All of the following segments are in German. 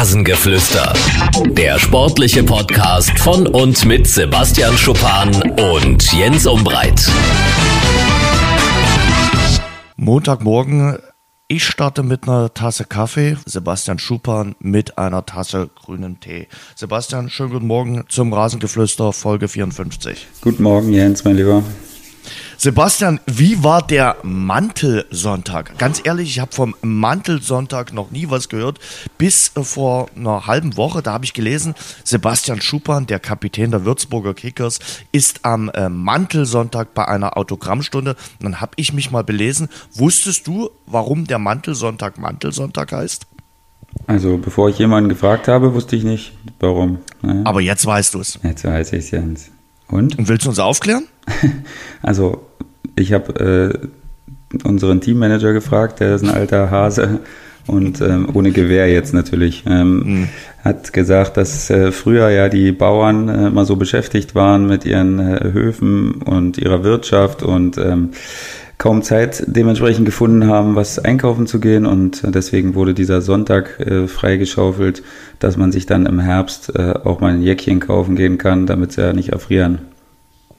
Rasengeflüster. Der sportliche Podcast von und mit Sebastian Schuppan und Jens Umbreit. Montagmorgen, ich starte mit einer Tasse Kaffee, Sebastian Schuppan mit einer Tasse grünen Tee. Sebastian, schönen guten Morgen zum Rasengeflüster Folge 54. Guten Morgen, Jens, mein Lieber. Sebastian, wie war der Mantelsonntag? Ganz ehrlich, ich habe vom Mantelsonntag noch nie was gehört. Bis äh, vor einer halben Woche, da habe ich gelesen, Sebastian Schuppan, der Kapitän der Würzburger Kickers, ist am äh, Mantelsonntag bei einer Autogrammstunde. Und dann habe ich mich mal belesen. Wusstest du, warum der Mantelsonntag Mantelsonntag heißt? Also, bevor ich jemanden gefragt habe, wusste ich nicht, warum. Ne? Aber jetzt weißt du es. Jetzt weiß ich es, Jens. Und? Und willst du uns aufklären? Also, ich habe äh, unseren Teammanager gefragt, der ist ein alter Hase und ähm, ohne Gewehr jetzt natürlich. Ähm, mhm. Hat gesagt, dass äh, früher ja die Bauern äh, mal so beschäftigt waren mit ihren äh, Höfen und ihrer Wirtschaft und ähm, kaum Zeit dementsprechend gefunden haben, was einkaufen zu gehen und deswegen wurde dieser Sonntag äh, freigeschaufelt, dass man sich dann im Herbst äh, auch mal ein Jäckchen kaufen gehen kann, damit sie ja nicht erfrieren.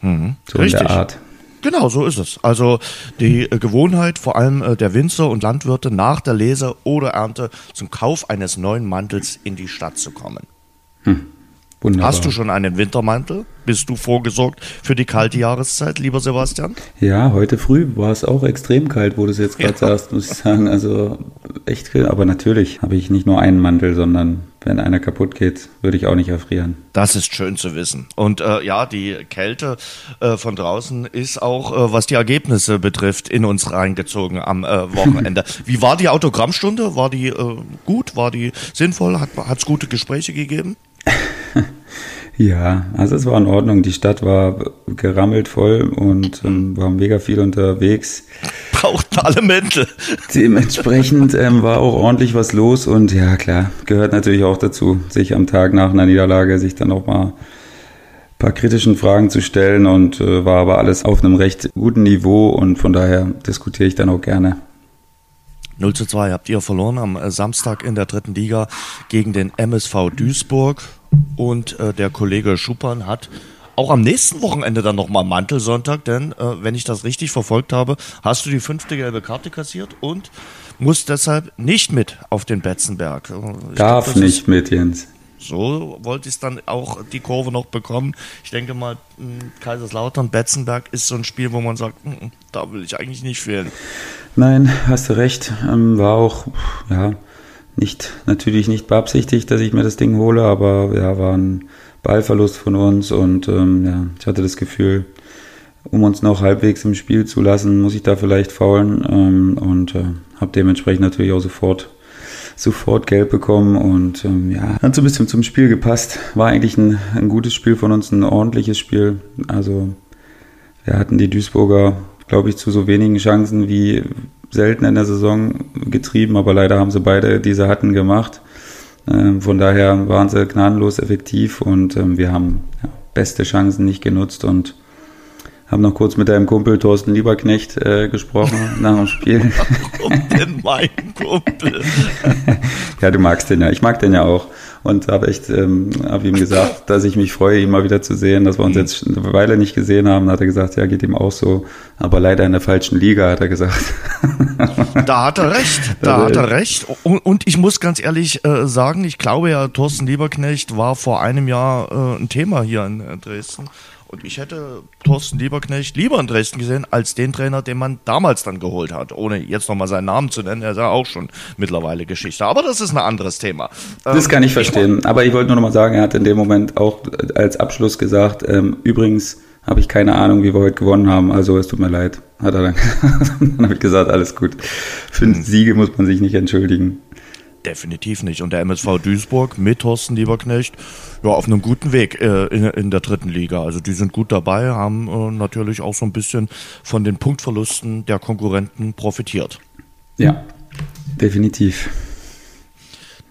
Mhm. So Richtig. in der Art. Genau, so ist es. Also die äh, Gewohnheit vor allem äh, der Winzer und Landwirte nach der Lese oder Ernte zum Kauf eines neuen Mantels in die Stadt zu kommen. Hm. Wunderbar. Hast du schon einen Wintermantel? Bist du vorgesorgt für die kalte Jahreszeit, lieber Sebastian? Ja, heute früh war es auch extrem kalt, wo du es jetzt gerade ja. sagst, muss ich sagen. Also echt, aber natürlich habe ich nicht nur einen Mantel, sondern wenn einer kaputt geht, würde ich auch nicht erfrieren. Das ist schön zu wissen. Und äh, ja, die Kälte äh, von draußen ist auch, äh, was die Ergebnisse betrifft, in uns reingezogen am äh, Wochenende. Wie war die Autogrammstunde? War die äh, gut? War die sinnvoll? Hat es gute Gespräche gegeben? Ja, also es war in Ordnung. Die Stadt war gerammelt voll und ähm, war mega viel unterwegs. Brauchten alle Mäntel. Dementsprechend ähm, war auch ordentlich was los und ja, klar, gehört natürlich auch dazu, sich am Tag nach einer Niederlage sich dann auch mal ein paar kritischen Fragen zu stellen und äh, war aber alles auf einem recht guten Niveau und von daher diskutiere ich dann auch gerne. 0 zu 2 habt ihr verloren am äh, Samstag in der dritten Liga gegen den MSV Duisburg. Und äh, der Kollege Schuppan hat auch am nächsten Wochenende dann nochmal Mantelsonntag, denn äh, wenn ich das richtig verfolgt habe, hast du die fünfte gelbe Karte kassiert und musst deshalb nicht mit auf den Betzenberg. Ich Darf glaub, nicht mit, Jens. So wollte ich es dann auch die Kurve noch bekommen. Ich denke mal, hm, Kaiserslautern, Betzenberg ist so ein Spiel, wo man sagt, hm, da will ich eigentlich nicht fehlen. Nein, hast du recht. Ähm, war auch, ja, nicht, natürlich nicht beabsichtigt, dass ich mir das Ding hole, aber ja, war ein Ballverlust von uns und ähm, ja, ich hatte das Gefühl, um uns noch halbwegs im Spiel zu lassen, muss ich da vielleicht faulen ähm, und äh, habe dementsprechend natürlich auch sofort sofort gelb bekommen und ähm, ja, hat so ein bisschen zum Spiel gepasst. War eigentlich ein, ein gutes Spiel von uns, ein ordentliches Spiel. Also wir hatten die Duisburger, glaube ich, zu so wenigen Chancen wie selten in der Saison getrieben, aber leider haben sie beide diese hatten gemacht. Ähm, von daher waren sie gnadenlos effektiv und ähm, wir haben beste Chancen nicht genutzt und haben noch kurz mit deinem Kumpel Thorsten Lieberknecht äh, gesprochen nach dem Spiel. Warum denn mein Kumpel? ja, du magst den ja. Ich mag den ja auch. Und habe echt, ähm, habe ihm gesagt, dass ich mich freue, ihn mal wieder zu sehen, dass wir uns mhm. jetzt eine Weile nicht gesehen haben. Da hat er gesagt, ja, geht ihm auch so. Aber leider in der falschen Liga, hat er gesagt. Da hat er recht. Da hat er recht. Und, und ich muss ganz ehrlich äh, sagen, ich glaube ja, Thorsten Lieberknecht war vor einem Jahr äh, ein Thema hier in äh, Dresden. Und ich hätte Thorsten Lieberknecht lieber in Dresden gesehen, als den Trainer, den man damals dann geholt hat. Ohne jetzt nochmal seinen Namen zu nennen, er ist ja auch schon mittlerweile Geschichte. Aber das ist ein anderes Thema. Das kann ich ähm, verstehen. Ich Aber ich wollte nur nochmal sagen, er hat in dem Moment auch als Abschluss gesagt, ähm, übrigens habe ich keine Ahnung, wie wir heute gewonnen haben, also es tut mir leid. Hat er dann, dann habe ich gesagt, alles gut. Für hm. Siege muss man sich nicht entschuldigen. Definitiv nicht. Und der MSV Duisburg mit Thorsten Lieberknecht ja, auf einem guten Weg äh, in, in, der dritten Liga. Also die sind gut dabei, haben äh, natürlich auch so ein bisschen von den Punktverlusten der Konkurrenten profitiert. Ja, definitiv.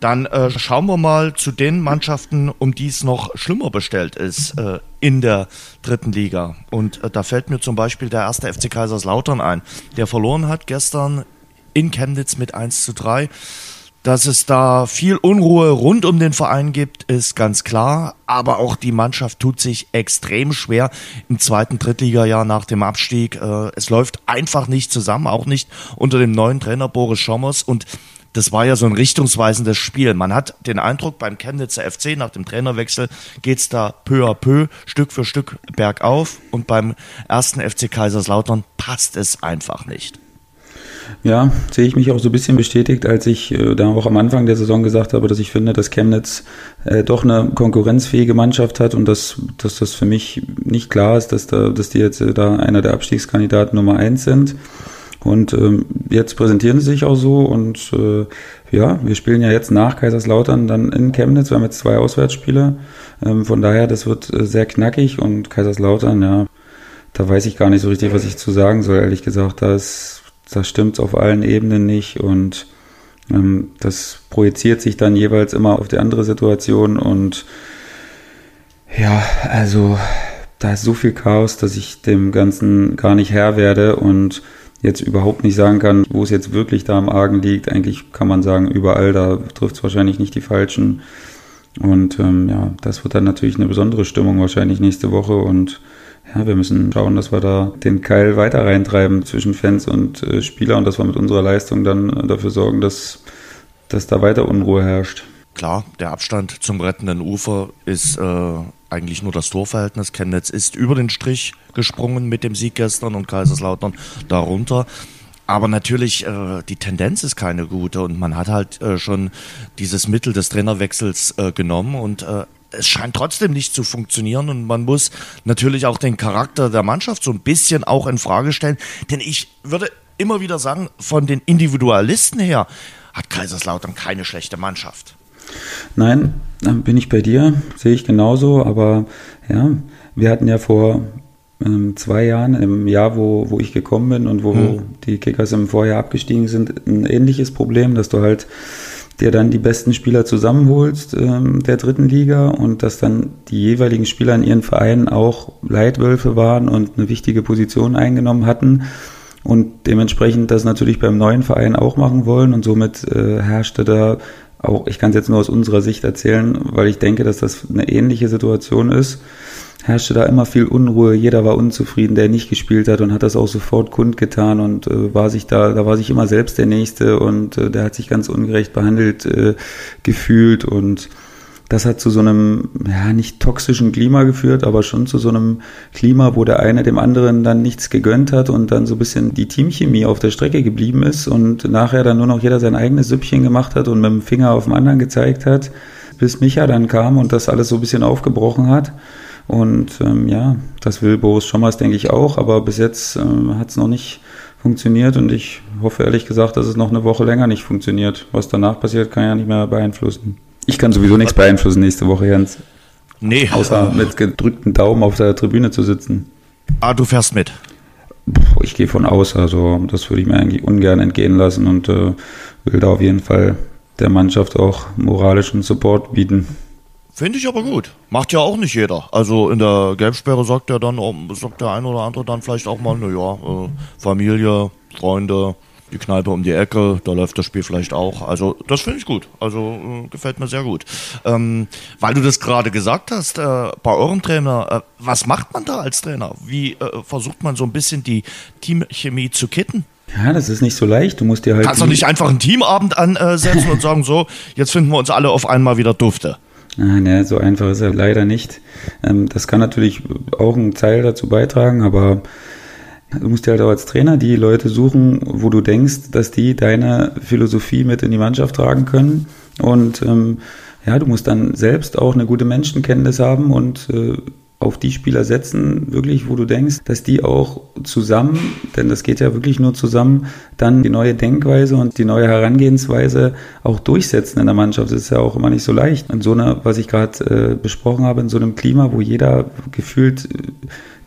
Dann äh, schauen wir mal zu den Mannschaften, um die es noch schlimmer bestellt ist äh, in der dritten Liga. Und äh, da fällt mir zum Beispiel der erste FC Kaiserslautern ein, der verloren hat gestern in Chemnitz mit 1 zu 3. Dass es da viel Unruhe rund um den Verein gibt, ist ganz klar. Aber auch die Mannschaft tut sich extrem schwer im zweiten Drittligajahr nach dem Abstieg. Äh, es läuft einfach nicht zusammen, auch nicht unter dem neuen Trainer Boris Schommers. Und das war ja so ein richtungsweisendes Spiel. Man hat den Eindruck, beim Chemnitzer FC nach dem Trainerwechsel geht's da peu à peu, Stück für Stück bergauf. Und beim ersten FC Kaiserslautern passt es einfach nicht. Ja, sehe ich mich auch so ein bisschen bestätigt, als ich äh, da auch am Anfang der Saison gesagt habe, dass ich finde, dass Chemnitz äh, doch eine konkurrenzfähige Mannschaft hat und dass, dass das für mich nicht klar ist, dass, da, dass die jetzt äh, da einer der Abstiegskandidaten Nummer eins sind. Und ähm, jetzt präsentieren sie sich auch so und äh, ja, wir spielen ja jetzt nach Kaiserslautern dann in Chemnitz. Wir haben jetzt zwei Auswärtsspiele. Ähm, von daher, das wird äh, sehr knackig und Kaiserslautern, ja, da weiß ich gar nicht so richtig, was ich zu sagen soll, ehrlich gesagt. Da ist da stimmt es auf allen Ebenen nicht und ähm, das projiziert sich dann jeweils immer auf die andere Situation und ja, also da ist so viel Chaos, dass ich dem Ganzen gar nicht Herr werde und jetzt überhaupt nicht sagen kann, wo es jetzt wirklich da am Argen liegt. Eigentlich kann man sagen, überall, da trifft es wahrscheinlich nicht die Falschen. Und ähm, ja, das wird dann natürlich eine besondere Stimmung wahrscheinlich nächste Woche und ja, wir müssen schauen, dass wir da den Keil weiter reintreiben zwischen Fans und äh, Spieler und dass wir mit unserer Leistung dann äh, dafür sorgen, dass, dass da weiter Unruhe herrscht. Klar, der Abstand zum rettenden Ufer ist äh, eigentlich nur das Torverhältnis. Chemnitz ist über den Strich gesprungen mit dem Sieg gestern und Kaiserslautern darunter. Aber natürlich, äh, die Tendenz ist keine gute und man hat halt äh, schon dieses Mittel des Trainerwechsels äh, genommen und äh, es scheint trotzdem nicht zu funktionieren und man muss natürlich auch den Charakter der Mannschaft so ein bisschen auch in Frage stellen. Denn ich würde immer wieder sagen, von den Individualisten her hat Kaiserslautern keine schlechte Mannschaft. Nein, bin ich bei dir, sehe ich genauso, aber ja, wir hatten ja vor ähm, zwei Jahren, im Jahr, wo, wo ich gekommen bin und wo hm. die Kickers im Vorjahr abgestiegen sind, ein ähnliches Problem, dass du halt der dann die besten Spieler zusammenholst ähm, der dritten Liga und dass dann die jeweiligen Spieler in ihren Vereinen auch Leitwölfe waren und eine wichtige Position eingenommen hatten und dementsprechend das natürlich beim neuen Verein auch machen wollen. Und somit äh, herrschte da auch, ich kann es jetzt nur aus unserer Sicht erzählen, weil ich denke, dass das eine ähnliche Situation ist herrschte da immer viel Unruhe. Jeder war unzufrieden, der nicht gespielt hat und hat das auch sofort kundgetan und äh, war sich da, da war sich immer selbst der Nächste und äh, der hat sich ganz ungerecht behandelt äh, gefühlt und das hat zu so einem, ja, nicht toxischen Klima geführt, aber schon zu so einem Klima, wo der eine dem anderen dann nichts gegönnt hat und dann so ein bisschen die Teamchemie auf der Strecke geblieben ist und nachher dann nur noch jeder sein eigenes Süppchen gemacht hat und mit dem Finger auf den anderen gezeigt hat, bis Micha dann kam und das alles so ein bisschen aufgebrochen hat. Und ähm, ja, das will Boris Schommers, denke ich, auch, aber bis jetzt äh, hat es noch nicht funktioniert und ich hoffe ehrlich gesagt, dass es noch eine Woche länger nicht funktioniert. Was danach passiert, kann ich ja nicht mehr beeinflussen. Ich kann sowieso nichts beeinflussen nächste Woche, Jens. Nee. Außer mit gedrückten Daumen auf der Tribüne zu sitzen. Ah, du fährst mit. Ich gehe von aus, also das würde ich mir eigentlich ungern entgehen lassen und äh, will da auf jeden Fall der Mannschaft auch moralischen Support bieten. Finde ich aber gut. Macht ja auch nicht jeder. Also in der Gelbsperre sagt der dann, sagt der ein oder andere dann vielleicht auch mal, naja, äh, Familie, Freunde, die Kneipe um die Ecke, da läuft das Spiel vielleicht auch. Also das finde ich gut. Also äh, gefällt mir sehr gut. Ähm, weil du das gerade gesagt hast, äh, bei eurem Trainer, äh, was macht man da als Trainer? Wie äh, versucht man so ein bisschen die Teamchemie zu kitten? Ja, das ist nicht so leicht. Du musst dir halt. Kannst doch nicht einfach einen Teamabend ansetzen und sagen, so, jetzt finden wir uns alle auf einmal wieder dufte. Ah, ne, so einfach ist er leider nicht. Ähm, das kann natürlich auch einen Teil dazu beitragen, aber du musst dir halt auch als Trainer die Leute suchen, wo du denkst, dass die deine Philosophie mit in die Mannschaft tragen können. Und ähm, ja, du musst dann selbst auch eine gute Menschenkenntnis haben und äh, auf die Spieler setzen, wirklich, wo du denkst, dass die auch zusammen, denn das geht ja wirklich nur zusammen, dann die neue Denkweise und die neue Herangehensweise auch durchsetzen in der Mannschaft. Das ist ja auch immer nicht so leicht. In so einer, was ich gerade äh, besprochen habe, in so einem Klima, wo jeder gefühlt äh,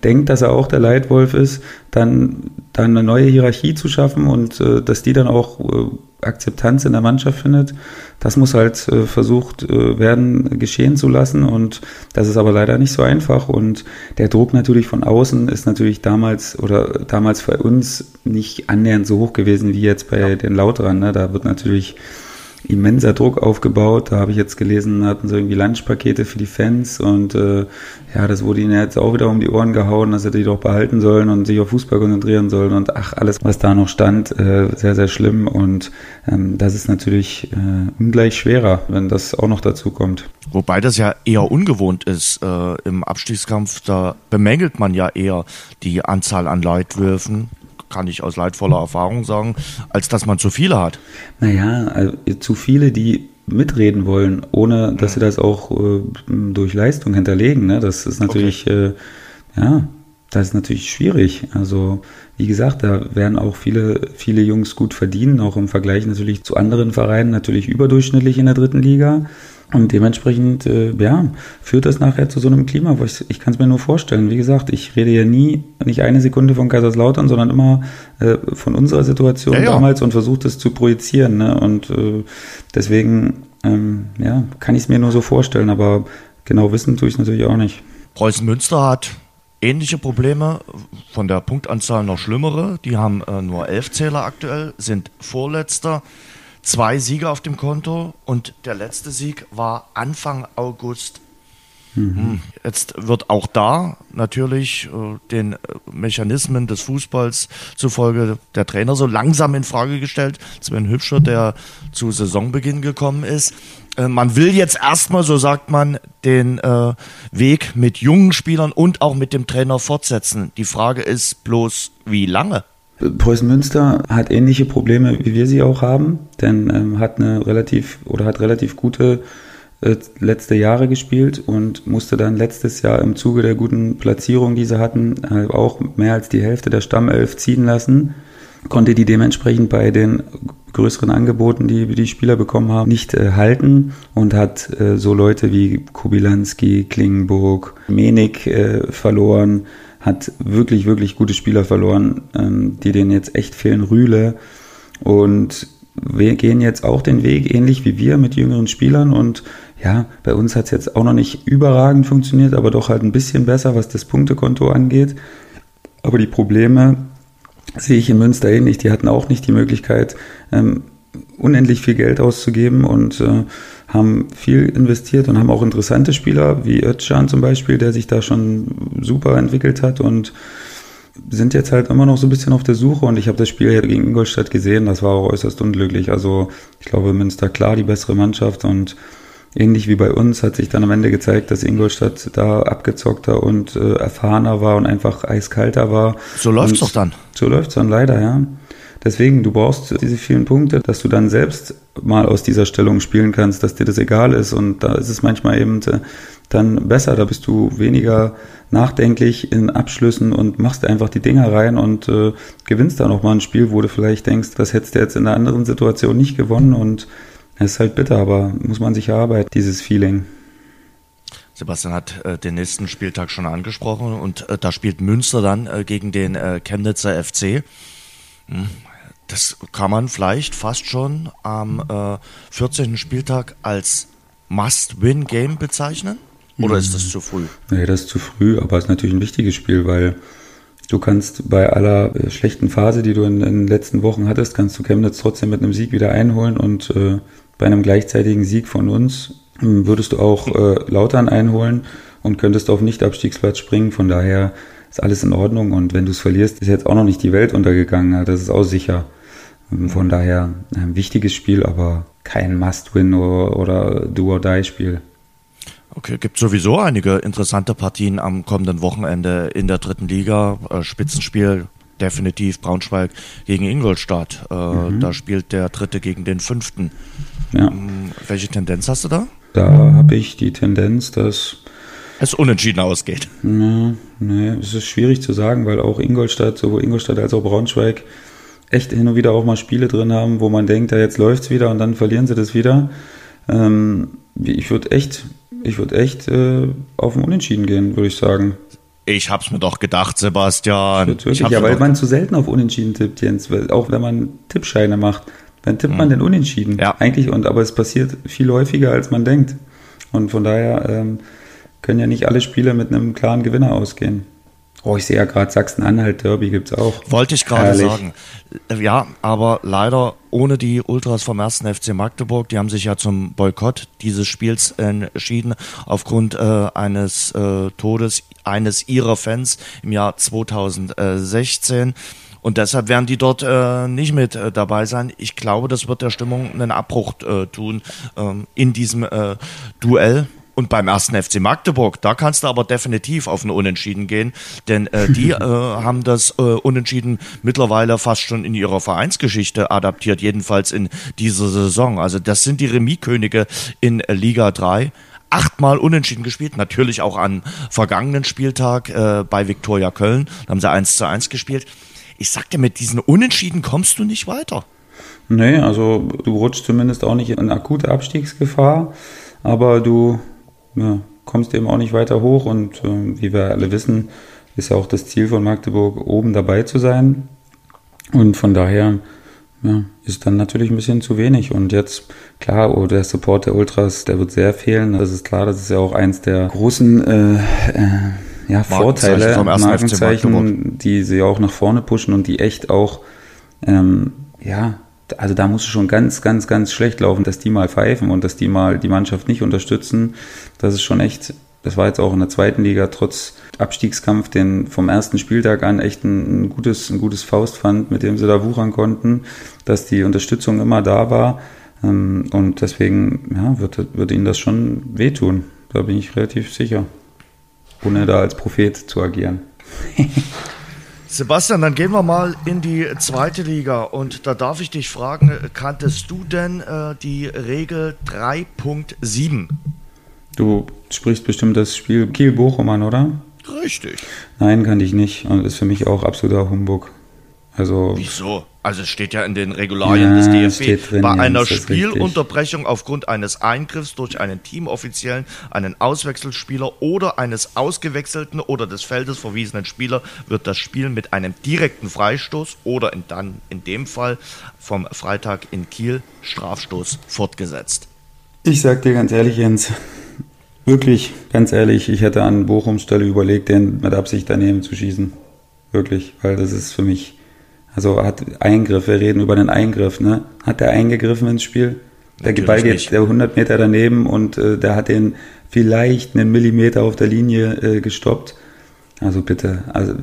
denkt, dass er auch der Leitwolf ist, dann, dann eine neue Hierarchie zu schaffen und äh, dass die dann auch äh, Akzeptanz in der Mannschaft findet. Das muss halt äh, versucht äh, werden, geschehen zu lassen und das ist aber leider nicht so einfach und der Druck natürlich von außen ist natürlich damals oder damals bei uns nicht annähernd so hoch gewesen wie jetzt bei ja. den Lauteren. Ne? Da wird natürlich immenser Druck aufgebaut. Da habe ich jetzt gelesen, hatten sie irgendwie Lunchpakete für die Fans und äh, ja, das wurde ihnen jetzt auch wieder um die Ohren gehauen, dass sie die doch behalten sollen und sich auf Fußball konzentrieren sollen und ach, alles, was da noch stand, äh, sehr, sehr schlimm und ähm, das ist natürlich äh, ungleich schwerer, wenn das auch noch dazu kommt. Wobei das ja eher ungewohnt ist äh, im Abstiegskampf, da bemängelt man ja eher die Anzahl an Leitwürfen, kann ich aus leidvoller Erfahrung sagen, als dass man zu viele hat. Naja, also zu viele, die mitreden wollen, ohne dass sie das auch äh, durch Leistung hinterlegen. Ne? Das ist natürlich, okay. äh, ja, das ist natürlich schwierig. Also, wie gesagt, da werden auch viele, viele Jungs gut verdienen, auch im Vergleich natürlich zu anderen Vereinen, natürlich überdurchschnittlich in der dritten Liga. Und dementsprechend, äh, ja, führt das nachher zu so einem Klima, wo ich, ich kann es mir nur vorstellen. Wie gesagt, ich rede ja nie, nicht eine Sekunde von Kaiserslautern, sondern immer äh, von unserer Situation ja, ja. damals und versuche das zu projizieren. Ne? Und äh, deswegen, ähm, ja, kann ich es mir nur so vorstellen, aber genau wissen tue ich es natürlich auch nicht. Preußen Münster hat ähnliche Probleme, von der Punktanzahl noch schlimmere. Die haben äh, nur elf Zähler aktuell, sind Vorletzter zwei Siege auf dem Konto und der letzte Sieg war Anfang August. Mhm. Hm, jetzt wird auch da natürlich äh, den äh, Mechanismen des Fußballs zufolge der Trainer so langsam in Frage gestellt. Sven Hübscher, der zu Saisonbeginn gekommen ist. Äh, man will jetzt erstmal, so sagt man, den äh, Weg mit jungen Spielern und auch mit dem Trainer fortsetzen. Die Frage ist bloß, wie lange? Preußen Münster hat ähnliche Probleme, wie wir sie auch haben, denn ähm, hat eine relativ oder hat relativ gute äh, letzte Jahre gespielt und musste dann letztes Jahr im Zuge der guten Platzierung, die sie hatten, äh, auch mehr als die Hälfte der Stammelf ziehen lassen, konnte die dementsprechend bei den größeren Angeboten, die die Spieler bekommen haben, nicht äh, halten und hat äh, so Leute wie Kubilanski, Klingenburg, Menig äh, verloren hat wirklich, wirklich gute Spieler verloren, ähm, die denen jetzt echt fehlen. Rühle. Und wir gehen jetzt auch den Weg, ähnlich wie wir, mit jüngeren Spielern. Und ja, bei uns hat es jetzt auch noch nicht überragend funktioniert, aber doch halt ein bisschen besser, was das Punktekonto angeht. Aber die Probleme sehe ich in Münster ähnlich. Die hatten auch nicht die Möglichkeit, ähm, unendlich viel Geld auszugeben und äh, haben viel investiert und haben auch interessante Spieler wie Özcan zum Beispiel, der sich da schon super entwickelt hat und sind jetzt halt immer noch so ein bisschen auf der Suche und ich habe das Spiel gegen Ingolstadt gesehen, das war auch äußerst unglücklich. Also ich glaube, Münster klar die bessere Mannschaft und ähnlich wie bei uns hat sich dann am Ende gezeigt, dass Ingolstadt da abgezockter und äh, erfahrener war und einfach eiskalter war. So läuft's doch dann. So läuft's dann leider, ja. Deswegen, du brauchst diese vielen Punkte, dass du dann selbst mal aus dieser Stellung spielen kannst, dass dir das egal ist. Und da ist es manchmal eben äh, dann besser. Da bist du weniger nachdenklich in Abschlüssen und machst einfach die Dinger rein und äh, gewinnst dann auch mal ein Spiel, wo du vielleicht denkst, das hättest du jetzt in einer anderen Situation nicht gewonnen. Und es ist halt bitter, aber muss man sich erarbeiten, dieses Feeling. Sebastian hat äh, den nächsten Spieltag schon angesprochen und äh, da spielt Münster dann äh, gegen den äh, Chemnitzer FC. Hm, das kann man vielleicht fast schon am äh, 14. Spieltag als Must-Win-Game bezeichnen? Oder ist das zu früh? Nee, das ist zu früh, aber es ist natürlich ein wichtiges Spiel, weil du kannst bei aller äh, schlechten Phase, die du in, in, den letzten Wochen hattest, kannst du Chemnitz trotzdem mit einem Sieg wieder einholen und äh, bei einem gleichzeitigen Sieg von uns äh, würdest du auch äh, Lautern einholen und könntest auf Nicht-Abstiegsplatz springen. Von daher ist alles in Ordnung und wenn du es verlierst, ist jetzt auch noch nicht die Welt untergegangen. Das ist auch sicher. Von daher ein wichtiges Spiel, aber kein Must-Win oder, Do-or-Die-Spiel. Okay, gibt sowieso einige interessante Partien am kommenden Wochenende in der dritten Liga. Äh, Spitzenspiel definitiv Braunschweig gegen Ingolstadt. Äh, mhm. Da spielt der dritte gegen den fünften. Ja. Ähm, welche Tendenz hast du da? Da habe ich die Tendenz, dass es unentschieden ausgeht. Nee, nee, es ist schwierig zu sagen, weil auch Ingolstadt, sowohl Ingolstadt als auch Braunschweig echt hin und wieder auch mal Spiele drin haben, wo man denkt, ja, jetzt läuft's wieder und dann verlieren sie das wieder. Ähm, ich würde echt, ich würde echt äh, auf ein Unentschieden gehen, würde ich sagen. Ich hab's mir doch gedacht, Sebastian. Wirklich, ja, weil man zu selten auf Unentschieden tippt, Jens. Weil auch wenn man Tippscheine macht, dann tippt hm. man den Unentschieden. Ja. Eigentlich, und aber es passiert viel häufiger, als man denkt. Und von daher ähm, können ja nicht alle Spiele mit einem klaren Gewinner ausgehen. Oh, ich sehe ja gerade Sachsen-Anhalt Derby gibt es auch. Wollte ich gerade sagen. Ja, aber leider ohne die Ultras vom 1. FC Magdeburg. Die haben sich ja zum Boykott dieses Spiels entschieden aufgrund äh, eines äh, Todes eines ihrer Fans im Jahr 2016. Und deshalb werden die dort äh, nicht mit äh, dabei sein. Ich glaube, das wird der Stimmung einen Abbruch äh, tun ähm, in diesem äh, Duell. Und beim ersten FC Magdeburg, da kannst du aber definitiv auf ein Unentschieden gehen, denn äh, die äh, haben das äh, Unentschieden mittlerweile fast schon in ihrer Vereinsgeschichte adaptiert, jedenfalls in dieser Saison. Also das sind die Remis-Könige in äh, Liga 3 achtmal unentschieden gespielt, natürlich auch am vergangenen Spieltag äh, bei Viktoria Köln, da haben sie 1 zu 1 gespielt. Ich sagte, mit diesen Unentschieden kommst du nicht weiter. Nee, also du rutschst zumindest auch nicht in akute Abstiegsgefahr, aber du ja, kommst eben auch nicht weiter hoch und äh, wie wir alle wissen, ist ja auch das Ziel von Magdeburg, oben dabei zu sein. Und von daher ja, ist dann natürlich ein bisschen zu wenig. Und jetzt, klar, oh, der Support der Ultras, der wird sehr fehlen. Das ist klar, das ist ja auch eins der großen äh, äh, ja, Vorteile, Markenzeichen, die sie auch nach vorne pushen und die echt auch ähm, ja, also da muss es schon ganz, ganz, ganz schlecht laufen, dass die mal pfeifen und dass die mal die Mannschaft nicht unterstützen. Das ist schon echt, das war jetzt auch in der zweiten Liga trotz Abstiegskampf, den vom ersten Spieltag an echt ein, ein gutes, ein gutes Faustpfand, mit dem sie da wuchern konnten, dass die Unterstützung immer da war. Ähm, und deswegen ja, wird, wird ihnen das schon wehtun. Da bin ich relativ sicher. Ohne da als Prophet zu agieren. Sebastian, dann gehen wir mal in die zweite Liga und da darf ich dich fragen, kanntest du denn äh, die Regel 3.7? Du sprichst bestimmt das Spiel Kiel-Bochum an, oder? Richtig. Nein, kannte ich nicht und ist für mich auch absoluter Humbug. Also Wieso? Also es steht ja in den Regularien ja, des DFB. Drin, Bei einer Spielunterbrechung aufgrund eines Eingriffs durch einen Teamoffiziellen, einen Auswechselspieler oder eines ausgewechselten oder des Feldes verwiesenen Spieler wird das Spiel mit einem direkten Freistoß oder in, dann in dem Fall vom Freitag in Kiel Strafstoß fortgesetzt. Ich sag dir ganz ehrlich, Jens, wirklich, ganz ehrlich, ich hätte an Bochums Stelle überlegt, den mit Absicht daneben zu schießen. Wirklich, weil das ist für mich also hat Eingriff, wir reden über einen Eingriff, ne? Hat der eingegriffen ins Spiel? Der Natürlich Ball geht der 100 Meter daneben und äh, der hat den vielleicht einen Millimeter auf der Linie äh, gestoppt. Also bitte, also.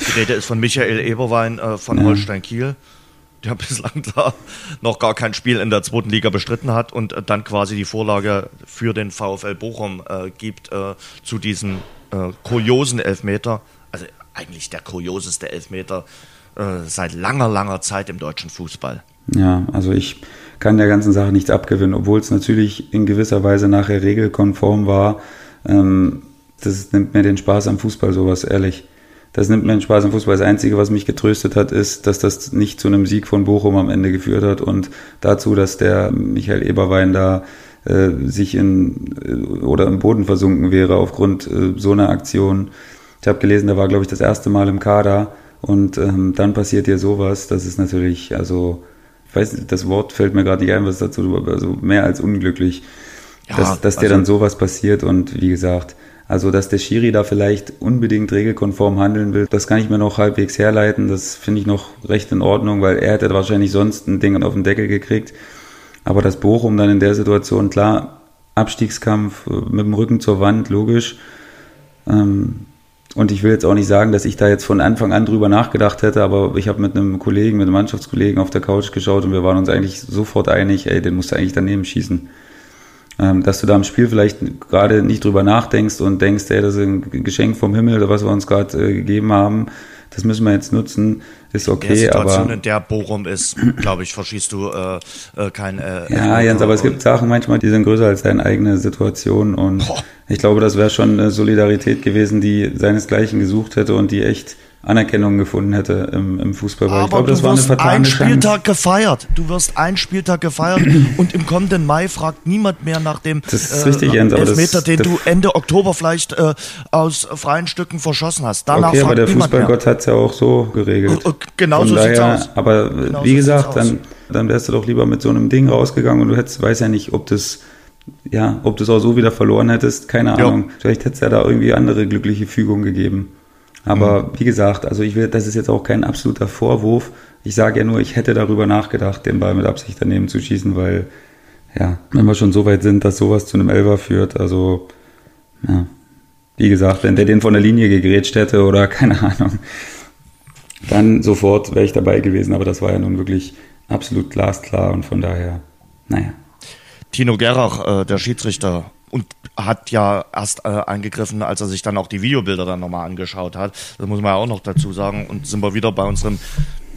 Die Rede ist von Michael Eberwein äh, von ja. Holstein Kiel, der bislang da noch gar kein Spiel in der zweiten Liga bestritten hat und äh, dann quasi die Vorlage für den VfL Bochum äh, gibt äh, zu diesem kuriosen Elfmeter. Also eigentlich der kurioseste Elfmeter äh, seit langer, langer Zeit im deutschen Fußball. Ja, also ich kann der ganzen Sache nichts abgewinnen, obwohl es natürlich in gewisser Weise nachher regelkonform war. Ähm, das nimmt mir den Spaß am Fußball, sowas, ehrlich. Das nimmt mir den Spaß am Fußball. Das Einzige, was mich getröstet hat, ist, dass das nicht zu einem Sieg von Bochum am Ende geführt hat und dazu, dass der Michael Eberwein da äh, sich in äh, oder im Boden versunken wäre aufgrund äh, so einer Aktion. Ich habe gelesen, der war, glaube ich, das erste Mal im Kader und ähm, dann passiert dir sowas. Das ist natürlich, also, ich weiß nicht, das Wort fällt mir gerade nicht ein, was dazu, also mehr als unglücklich, ja, dass, dass dir also, dann sowas passiert und wie gesagt, also, dass der Schiri da vielleicht unbedingt regelkonform handeln will, das kann ich mir noch halbwegs herleiten. Das finde ich noch recht in Ordnung, weil er hätte wahrscheinlich sonst ein Ding auf den Deckel gekriegt. Aber das Bochum dann in der Situation, klar, Abstiegskampf äh, mit dem Rücken zur Wand, logisch. Ähm, und ich will jetzt auch nicht sagen, dass ich da jetzt von Anfang an drüber nachgedacht hätte, aber ich habe mit einem Kollegen, mit einem Mannschaftskollegen auf der Couch geschaut und wir waren uns eigentlich sofort einig, ey, den musst du eigentlich daneben schießen. Ähm, dass du da im Spiel vielleicht gerade nicht drüber nachdenkst und denkst, ey, das ist ein Geschenk vom Himmel was wir uns gerade äh, gegeben haben, das müssen wir jetzt nutzen, ist okay. In der Situation, aber, in der Bochum ist, glaube ich, verschießt du äh, äh, kein. Äh, ja, Jens, aber es gibt Sachen manchmal, die sind größer als deine eigene Situation und Boah. ich glaube, das wäre schon eine Solidarität gewesen, die seinesgleichen gesucht hätte und die echt Anerkennung gefunden hätte im, im Fußball. Aber ich glaube, das war eine vertane einen Spieltag Chance. gefeiert. Du wirst einen Spieltag gefeiert und im kommenden Mai fragt niemand mehr nach dem das ist äh, richtig, Jens, Elfmeter, den du Ende Oktober vielleicht äh, aus freien Stücken verschossen hast. Danach okay, aber der Fußballgott hat es ja auch so geregelt. Äh, genau so sieht's aus. Aber genau wie so gesagt, dann, dann wärst du doch lieber mit so einem Ding rausgegangen und du hättest, weiß ja nicht, ob das ja, ob du es auch so wieder verloren hättest, keine Ahnung. Ja. Vielleicht hätte es ja da irgendwie andere glückliche Fügungen gegeben. Aber mhm. wie gesagt, also ich will, das ist jetzt auch kein absoluter Vorwurf. Ich sage ja nur, ich hätte darüber nachgedacht, den Ball mit Absicht daneben zu schießen, weil, ja, wenn wir schon so weit sind, dass sowas zu einem Elfer führt, also, ja, wie gesagt, wenn der den von der Linie gegrätscht hätte oder keine Ahnung, dann sofort wäre ich dabei gewesen. Aber das war ja nun wirklich absolut glasklar und von daher, naja. Tino Gerach, äh, der Schiedsrichter, und hat ja erst äh, eingegriffen, als er sich dann auch die Videobilder dann nochmal angeschaut hat. Das muss man ja auch noch dazu sagen. Und sind wir wieder bei unserem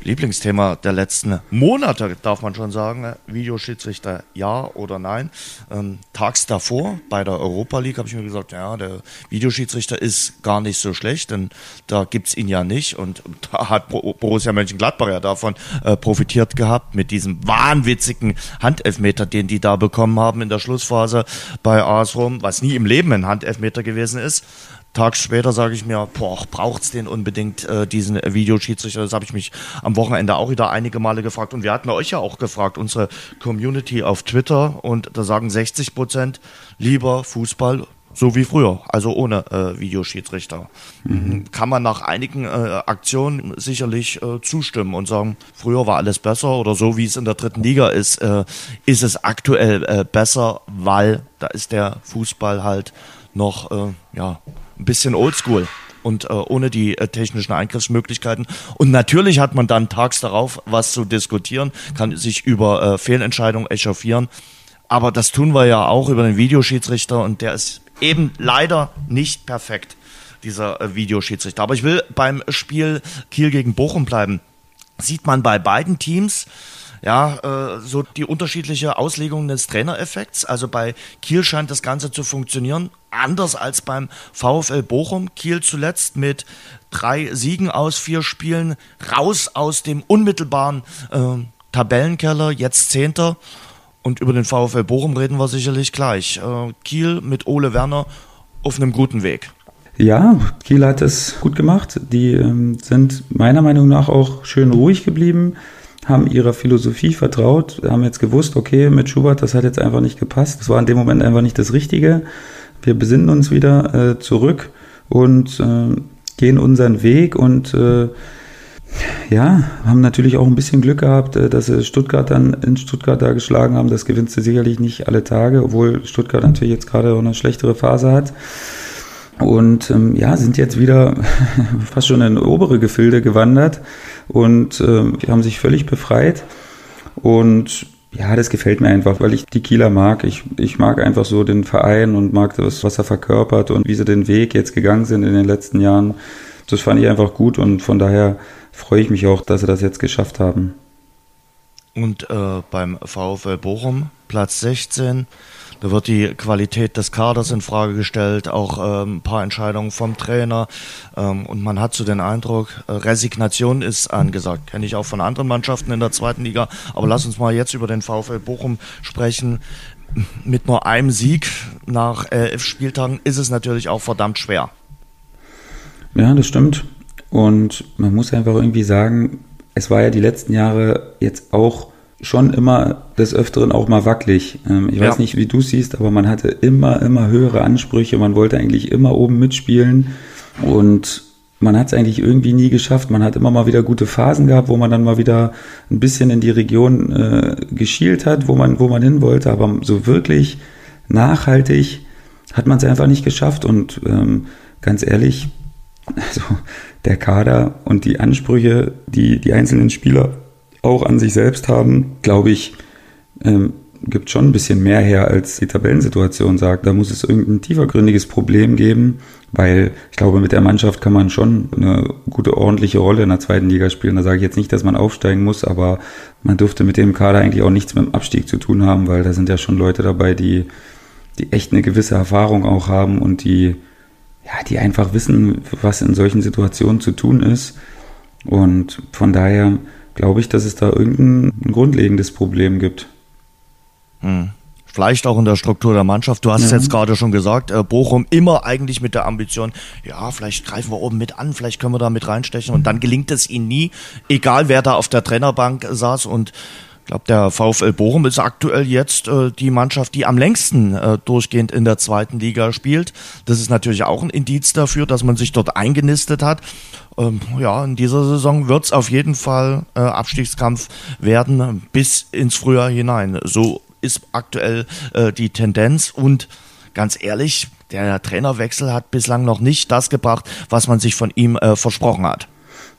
Lieblingsthema der letzten Monate, darf man schon sagen. Videoschiedsrichter ja oder nein. Ähm, tags davor bei der Europa League habe ich mir gesagt, ja, der Videoschiedsrichter ist gar nicht so schlecht, denn da gibt's ihn ja nicht. Und da hat Borussia Mönchengladbach ja davon äh, profitiert gehabt mit diesem wahnwitzigen Handelfmeter, den die da bekommen haben in der Schlussphase bei AS Rom, was nie im Leben ein Handelfmeter gewesen ist. Tag später sage ich mir, boah, braucht's den unbedingt, äh, diesen Videoschiedsrichter? Das habe ich mich am Wochenende auch wieder einige Male gefragt. Und wir hatten euch ja auch gefragt, unsere Community auf Twitter. Und da sagen 60 Prozent lieber Fußball so wie früher, also ohne äh, Videoschiedsrichter. Mhm. Kann man nach einigen äh, Aktionen sicherlich äh, zustimmen und sagen, früher war alles besser oder so wie es in der dritten Liga ist, äh, ist es aktuell äh, besser, weil da ist der Fußball halt noch äh, ja, ein bisschen oldschool und äh, ohne die äh, technischen Eingriffsmöglichkeiten. Und natürlich hat man dann tags darauf was zu diskutieren, kann sich über äh, Fehlentscheidungen echauffieren. Aber das tun wir ja auch über den Videoschiedsrichter und der ist eben leider nicht perfekt, dieser äh, Videoschiedsrichter. Aber ich will beim Spiel Kiel gegen Bochum bleiben. Sieht man bei beiden Teams, ja, äh, so die unterschiedliche Auslegung des Trainereffekts. Also bei Kiel scheint das Ganze zu funktionieren, anders als beim VfL Bochum. Kiel zuletzt mit drei Siegen aus vier Spielen, raus aus dem unmittelbaren äh, Tabellenkeller, jetzt Zehnter. Und über den VfL Bochum reden wir sicherlich gleich. Äh, Kiel mit Ole Werner auf einem guten Weg. Ja, Kiel hat es gut gemacht. Die ähm, sind meiner Meinung nach auch schön ruhig geblieben haben ihrer Philosophie vertraut, haben jetzt gewusst, okay, mit Schubert, das hat jetzt einfach nicht gepasst. Das war in dem Moment einfach nicht das Richtige. Wir besinnen uns wieder äh, zurück und äh, gehen unseren Weg und äh, ja, haben natürlich auch ein bisschen Glück gehabt, äh, dass sie Stuttgart dann in Stuttgart da geschlagen haben. Das gewinnst du sicherlich nicht alle Tage, obwohl Stuttgart natürlich jetzt gerade auch eine schlechtere Phase hat. Und ähm, ja, sind jetzt wieder fast schon in obere Gefilde gewandert und äh, haben sich völlig befreit. Und ja, das gefällt mir einfach, weil ich die Kieler mag. Ich, ich mag einfach so den Verein und mag das, was er verkörpert und wie sie den Weg jetzt gegangen sind in den letzten Jahren. Das fand ich einfach gut und von daher freue ich mich auch, dass sie das jetzt geschafft haben. Und äh, beim VfL Bochum, Platz 16, da wird die Qualität des Kaders in Frage gestellt, auch ähm, ein paar Entscheidungen vom Trainer. Ähm, und man hat so den Eindruck, äh, Resignation ist angesagt. Kenne ich auch von anderen Mannschaften in der zweiten Liga. Aber lass uns mal jetzt über den VfL Bochum sprechen. Mit nur einem Sieg nach elf Spieltagen ist es natürlich auch verdammt schwer. Ja, das stimmt. Und man muss einfach irgendwie sagen, es war ja die letzten Jahre jetzt auch schon immer des Öfteren auch mal wackelig. Ähm, ich ja. weiß nicht, wie du siehst, aber man hatte immer, immer höhere Ansprüche. Man wollte eigentlich immer oben mitspielen und man hat es eigentlich irgendwie nie geschafft. Man hat immer mal wieder gute Phasen gehabt, wo man dann mal wieder ein bisschen in die Region äh, geschielt hat, wo man, wo man hin wollte. Aber so wirklich nachhaltig hat man es einfach nicht geschafft. Und ähm, ganz ehrlich, also der Kader und die Ansprüche, die die einzelnen Spieler auch an sich selbst haben, glaube ich, ähm, gibt schon ein bisschen mehr her, als die Tabellensituation sagt. Da muss es irgendein tiefergründiges Problem geben, weil ich glaube, mit der Mannschaft kann man schon eine gute, ordentliche Rolle in der zweiten Liga spielen. Da sage ich jetzt nicht, dass man aufsteigen muss, aber man dürfte mit dem Kader eigentlich auch nichts mit dem Abstieg zu tun haben, weil da sind ja schon Leute dabei, die, die echt eine gewisse Erfahrung auch haben und die, ja, die einfach wissen, was in solchen Situationen zu tun ist. Und von daher, glaube ich, dass es da irgendein grundlegendes Problem gibt. Hm. Vielleicht auch in der Struktur der Mannschaft. Du hast ja. es jetzt gerade schon gesagt, äh, Bochum immer eigentlich mit der Ambition, ja, vielleicht greifen wir oben mit an, vielleicht können wir da mit reinstechen und dann gelingt es ihnen nie, egal wer da auf der Trainerbank saß und Ich glaube, der VfL Bochum ist aktuell jetzt äh, die Mannschaft, die am längsten äh, durchgehend in der zweiten Liga spielt. Das ist natürlich auch ein Indiz dafür, dass man sich dort eingenistet hat. Ähm, ja, in dieser Saison wird es auf jeden Fall äh, Abstiegskampf werden bis ins Frühjahr hinein. So ist aktuell äh, die Tendenz und ganz ehrlich, der Trainerwechsel hat bislang noch nicht das gebracht, was man sich von ihm äh, versprochen hat.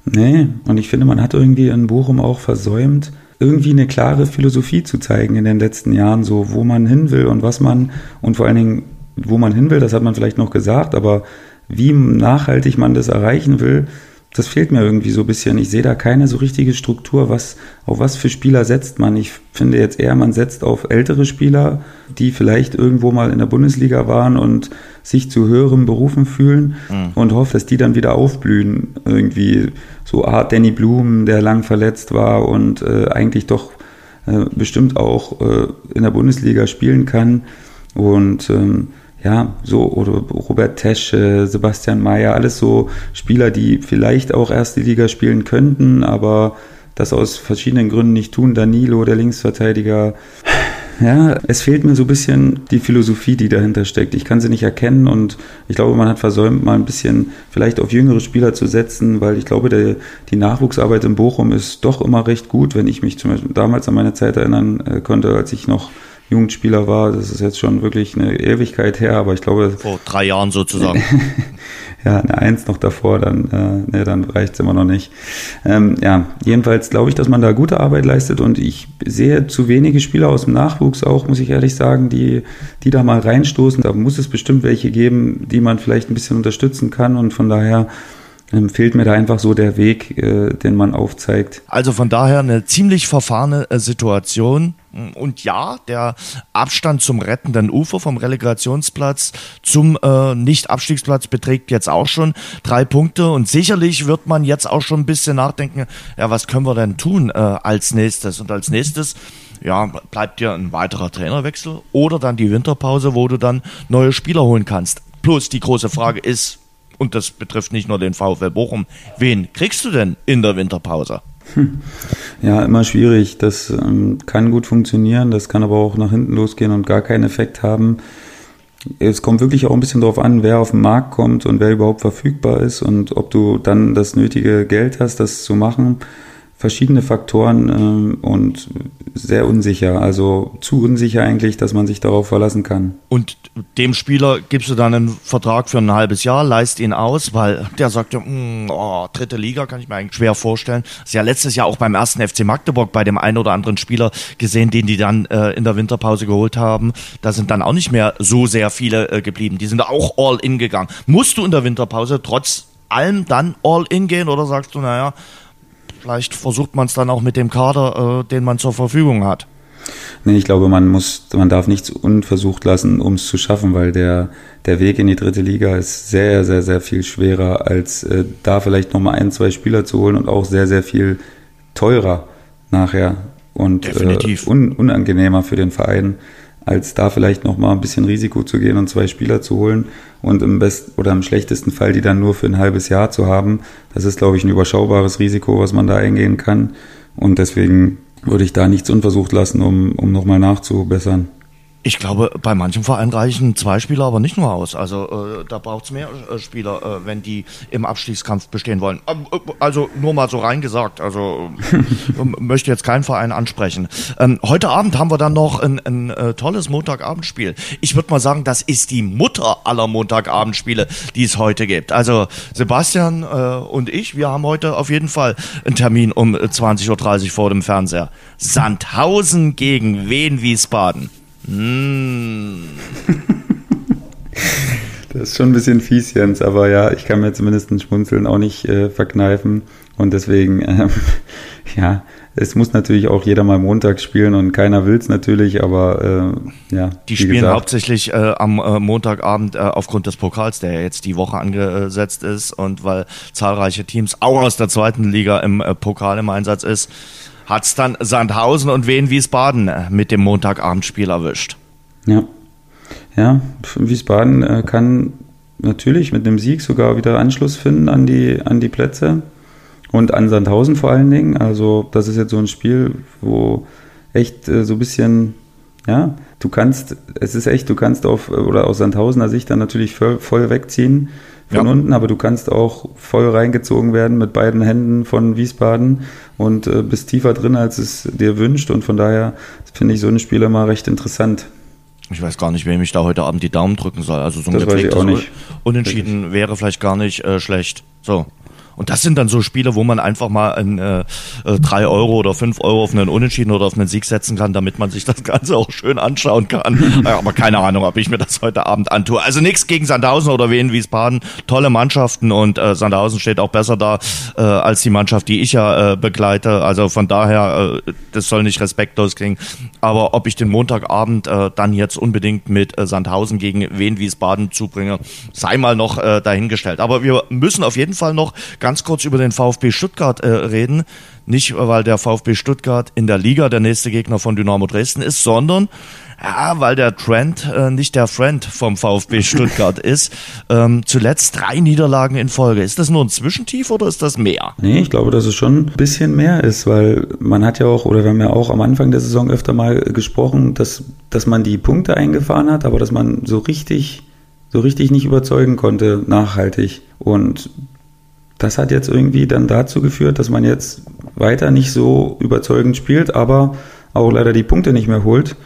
Nee, und ich finde, man hat irgendwie in Bochum auch versäumt, irgendwie eine klare Philosophie zu zeigen in den letzten Jahren, so wo man hin will und was man und vor allen Dingen, wo man hin will, das hat man vielleicht noch gesagt, aber wie nachhaltig man das erreichen will, das fehlt mir irgendwie so ein bisschen. Ich sehe da keine so richtige Struktur. Was, auf was für Spieler setzt man? Ich finde jetzt eher, man setzt auf ältere Spieler, die vielleicht irgendwo mal in der Bundesliga waren und sich zu höheren Berufen fühlen mhm. und hofft, dass die dann wieder aufblühen. Irgendwie so Art Danny Blum, der lang verletzt war und äh, eigentlich doch äh, bestimmt auch äh, in der Bundesliga spielen kann. Und ähm, ja, so, oder Robert Tesche, Sebastian Mayer, alles so Spieler, die vielleicht auch erste Liga spielen könnten, aber das aus verschiedenen Gründen nicht tun. Danilo, der Linksverteidiger. Ja, es fehlt mir so ein bisschen die Philosophie, die dahinter steckt. Ich kann sie nicht erkennen und ich glaube, man hat versäumt, mal ein bisschen vielleicht auf jüngere Spieler zu setzen, weil ich glaube, der, die Nachwuchsarbeit in Bochum ist doch immer recht gut, wenn ich mich zum Beispiel damals an meine Zeit erinnern äh, konnte, als ich noch Jugendspieler war. Das ist jetzt schon wirklich eine Ewigkeit her, aber ich glaube. Vor drei Jahren sozusagen. ja, eine Eins noch davor, dann, äh, ne, dann reicht es immer noch nicht. Ähm, ja, jedenfalls glaube ich, dass man da gute Arbeit leistet und ich sehe zu wenige Spieler aus dem Nachwuchs auch, muss ich ehrlich sagen, die, die da mal reinstoßen. Da muss es bestimmt welche geben, die man vielleicht ein bisschen unterstützen kann und von daher ähm, fehlt mir da einfach so der Weg, äh, den man aufzeigt. Also von daher eine ziemlich verfahrene äh, Situation. Und ja, der Abstand zum rettenden Ufer vom Relegationsplatz zum äh, Nicht-Abstiegsplatz beträgt jetzt auch schon drei Punkte. Und sicherlich wird man jetzt auch schon ein bisschen nachdenken, ja, was können wir denn tun äh, als nächstes? Und als nächstes ja, bleibt dir ein weiterer Trainerwechsel oder dann die Winterpause, wo du dann neue Spieler holen kannst. Plus die große Frage ist, und das betrifft nicht nur den VfL Bochum, wen kriegst du denn in der Winterpause? Hm. Ja, immer schwierig. Das ähm, kann gut funktionieren, das kann aber auch nach hinten losgehen und gar keinen Effekt haben. Es kommt wirklich auch ein bisschen darauf an, wer auf den Markt kommt und wer überhaupt verfügbar ist und ob du dann das nötige Geld hast, das zu machen verschiedene Faktoren ähm, und sehr unsicher. Also zu unsicher eigentlich, dass man sich darauf verlassen kann. Und dem Spieler gibst du dann einen Vertrag für ein halbes Jahr, leist ihn aus, weil der sagt ja, mm, oh, dritte Liga kann ich mir eigentlich schwer vorstellen. Das ist ja letztes Jahr auch beim ersten FC Magdeburg bei dem einen oder anderen Spieler gesehen, den die dann äh, in der Winterpause geholt haben. Da sind dann auch nicht mehr so sehr viele äh, geblieben. Die sind auch all in gegangen. Musst du in der Winterpause trotz allem dann all in gehen oder sagst du, naja, Vielleicht versucht man es dann auch mit dem Kader, äh, den man zur Verfügung hat. Nee, ich glaube, man muss, man darf nichts unversucht lassen, um es zu schaffen, weil der, der Weg in die dritte Liga ist sehr, sehr, sehr viel schwerer, als äh, da vielleicht nochmal ein, zwei Spieler zu holen und auch sehr, sehr viel teurer nachher und äh, un, unangenehmer für den Verein als da vielleicht noch mal ein bisschen Risiko zu gehen und zwei Spieler zu holen und im best oder im schlechtesten Fall die dann nur für ein halbes Jahr zu haben. Das ist, glaube ich, ein überschaubares Risiko, was man da eingehen kann. Und deswegen würde ich da nichts unversucht lassen, um, um nochmal nachzubessern. Ich glaube, bei manchen Vereinen reichen zwei Spieler aber nicht nur aus. Also äh, da braucht es mehr äh, Spieler, äh, wenn die im Abstiegskampf bestehen wollen. Ähm, äh, also nur mal so reingesagt. Also möchte jetzt keinen Verein ansprechen. Ähm, heute Abend haben wir dann noch ein, ein äh, tolles Montagabendspiel. Ich würde mal sagen, das ist die Mutter aller Montagabendspiele, die es heute gibt. Also Sebastian äh, und ich, wir haben heute auf jeden Fall einen Termin um 20.30 Uhr vor dem Fernseher. Sandhausen gegen Wien Wiesbaden. Mm. das ist schon ein bisschen fies, Jens, aber ja, ich kann mir zumindest ein Schmunzeln auch nicht äh, verkneifen. Und deswegen, ähm, ja, es muss natürlich auch jeder mal Montag spielen und keiner will es natürlich, aber äh, ja. Die spielen gesagt. hauptsächlich äh, am äh, Montagabend äh, aufgrund des Pokals, der ja jetzt die Woche angesetzt ist und weil zahlreiche Teams auch aus der zweiten Liga im äh, Pokal im Einsatz ist hat es dann Sandhausen und Wien Wiesbaden äh, mit dem Montagabendspiel erwischt. Ja. Ja, Wiesbaden äh, kann natürlich mit einem Sieg sogar wieder Anschluss finden an die, an die Plätze und an Sandhausen vor allen Dingen. Also, das ist jetzt so ein Spiel, wo echt äh, so ein bisschen, ja, du kannst, es ist echt, du kannst auf, oder aus Sandhausener Sicht dann natürlich voll, voll wegziehen von ja. unten, aber du kannst auch voll reingezogen werden mit beiden Händen von Wiesbaden und äh, bist tiefer drin, als es dir wünscht. Und von daher finde ich so ein Spiel immer recht interessant. Ich weiß gar nicht, wem ich da heute Abend die Daumen drücken soll. Also so ein das gepflegtes Unentschieden wäre vielleicht gar nicht äh, schlecht. So. Und das sind dann so Spiele, wo man einfach mal ein, äh, äh, drei Euro oder fünf Euro auf einen Unentschieden oder auf einen Sieg setzen kann, damit man sich das Ganze auch schön anschauen kann. Aber keine Ahnung, ob ich mir das heute Abend antue. Also nichts gegen Sandhausen oder Wien Wiesbaden. Tolle Mannschaften und äh, Sandhausen steht auch besser da äh, als die Mannschaft, die ich ja äh, begleite. Also von daher, äh, das soll nicht respektlos klingen. Aber ob ich den Montagabend äh, dann jetzt unbedingt mit äh, Sandhausen gegen Wien Wiesbaden zubringe, sei mal noch äh, dahingestellt. Aber wir müssen auf jeden Fall noch ganz kurz über den VfB Stuttgart äh, reden. Nicht, weil der VfB Stuttgart in der Liga der nächste Gegner von Dynamo Dresden ist, sondern ja, weil der Trend äh, nicht der Friend vom VfB Stuttgart ist. Ähm, zuletzt drei Niederlagen in Folge. Ist das nur ein Zwischentief oder ist das mehr? Nee, ich glaube, dass es schon ein bisschen mehr ist, weil man hat ja auch, oder wir haben ja auch am Anfang der Saison öfter mal gesprochen, dass, dass man die Punkte eingefahren hat, aber dass man so richtig, so richtig nicht überzeugen konnte, nachhaltig. Und das hat jetzt irgendwie dann dazu geführt, dass man jetzt weiter nicht so überzeugend spielt, aber auch leider die Punkte nicht mehr holt,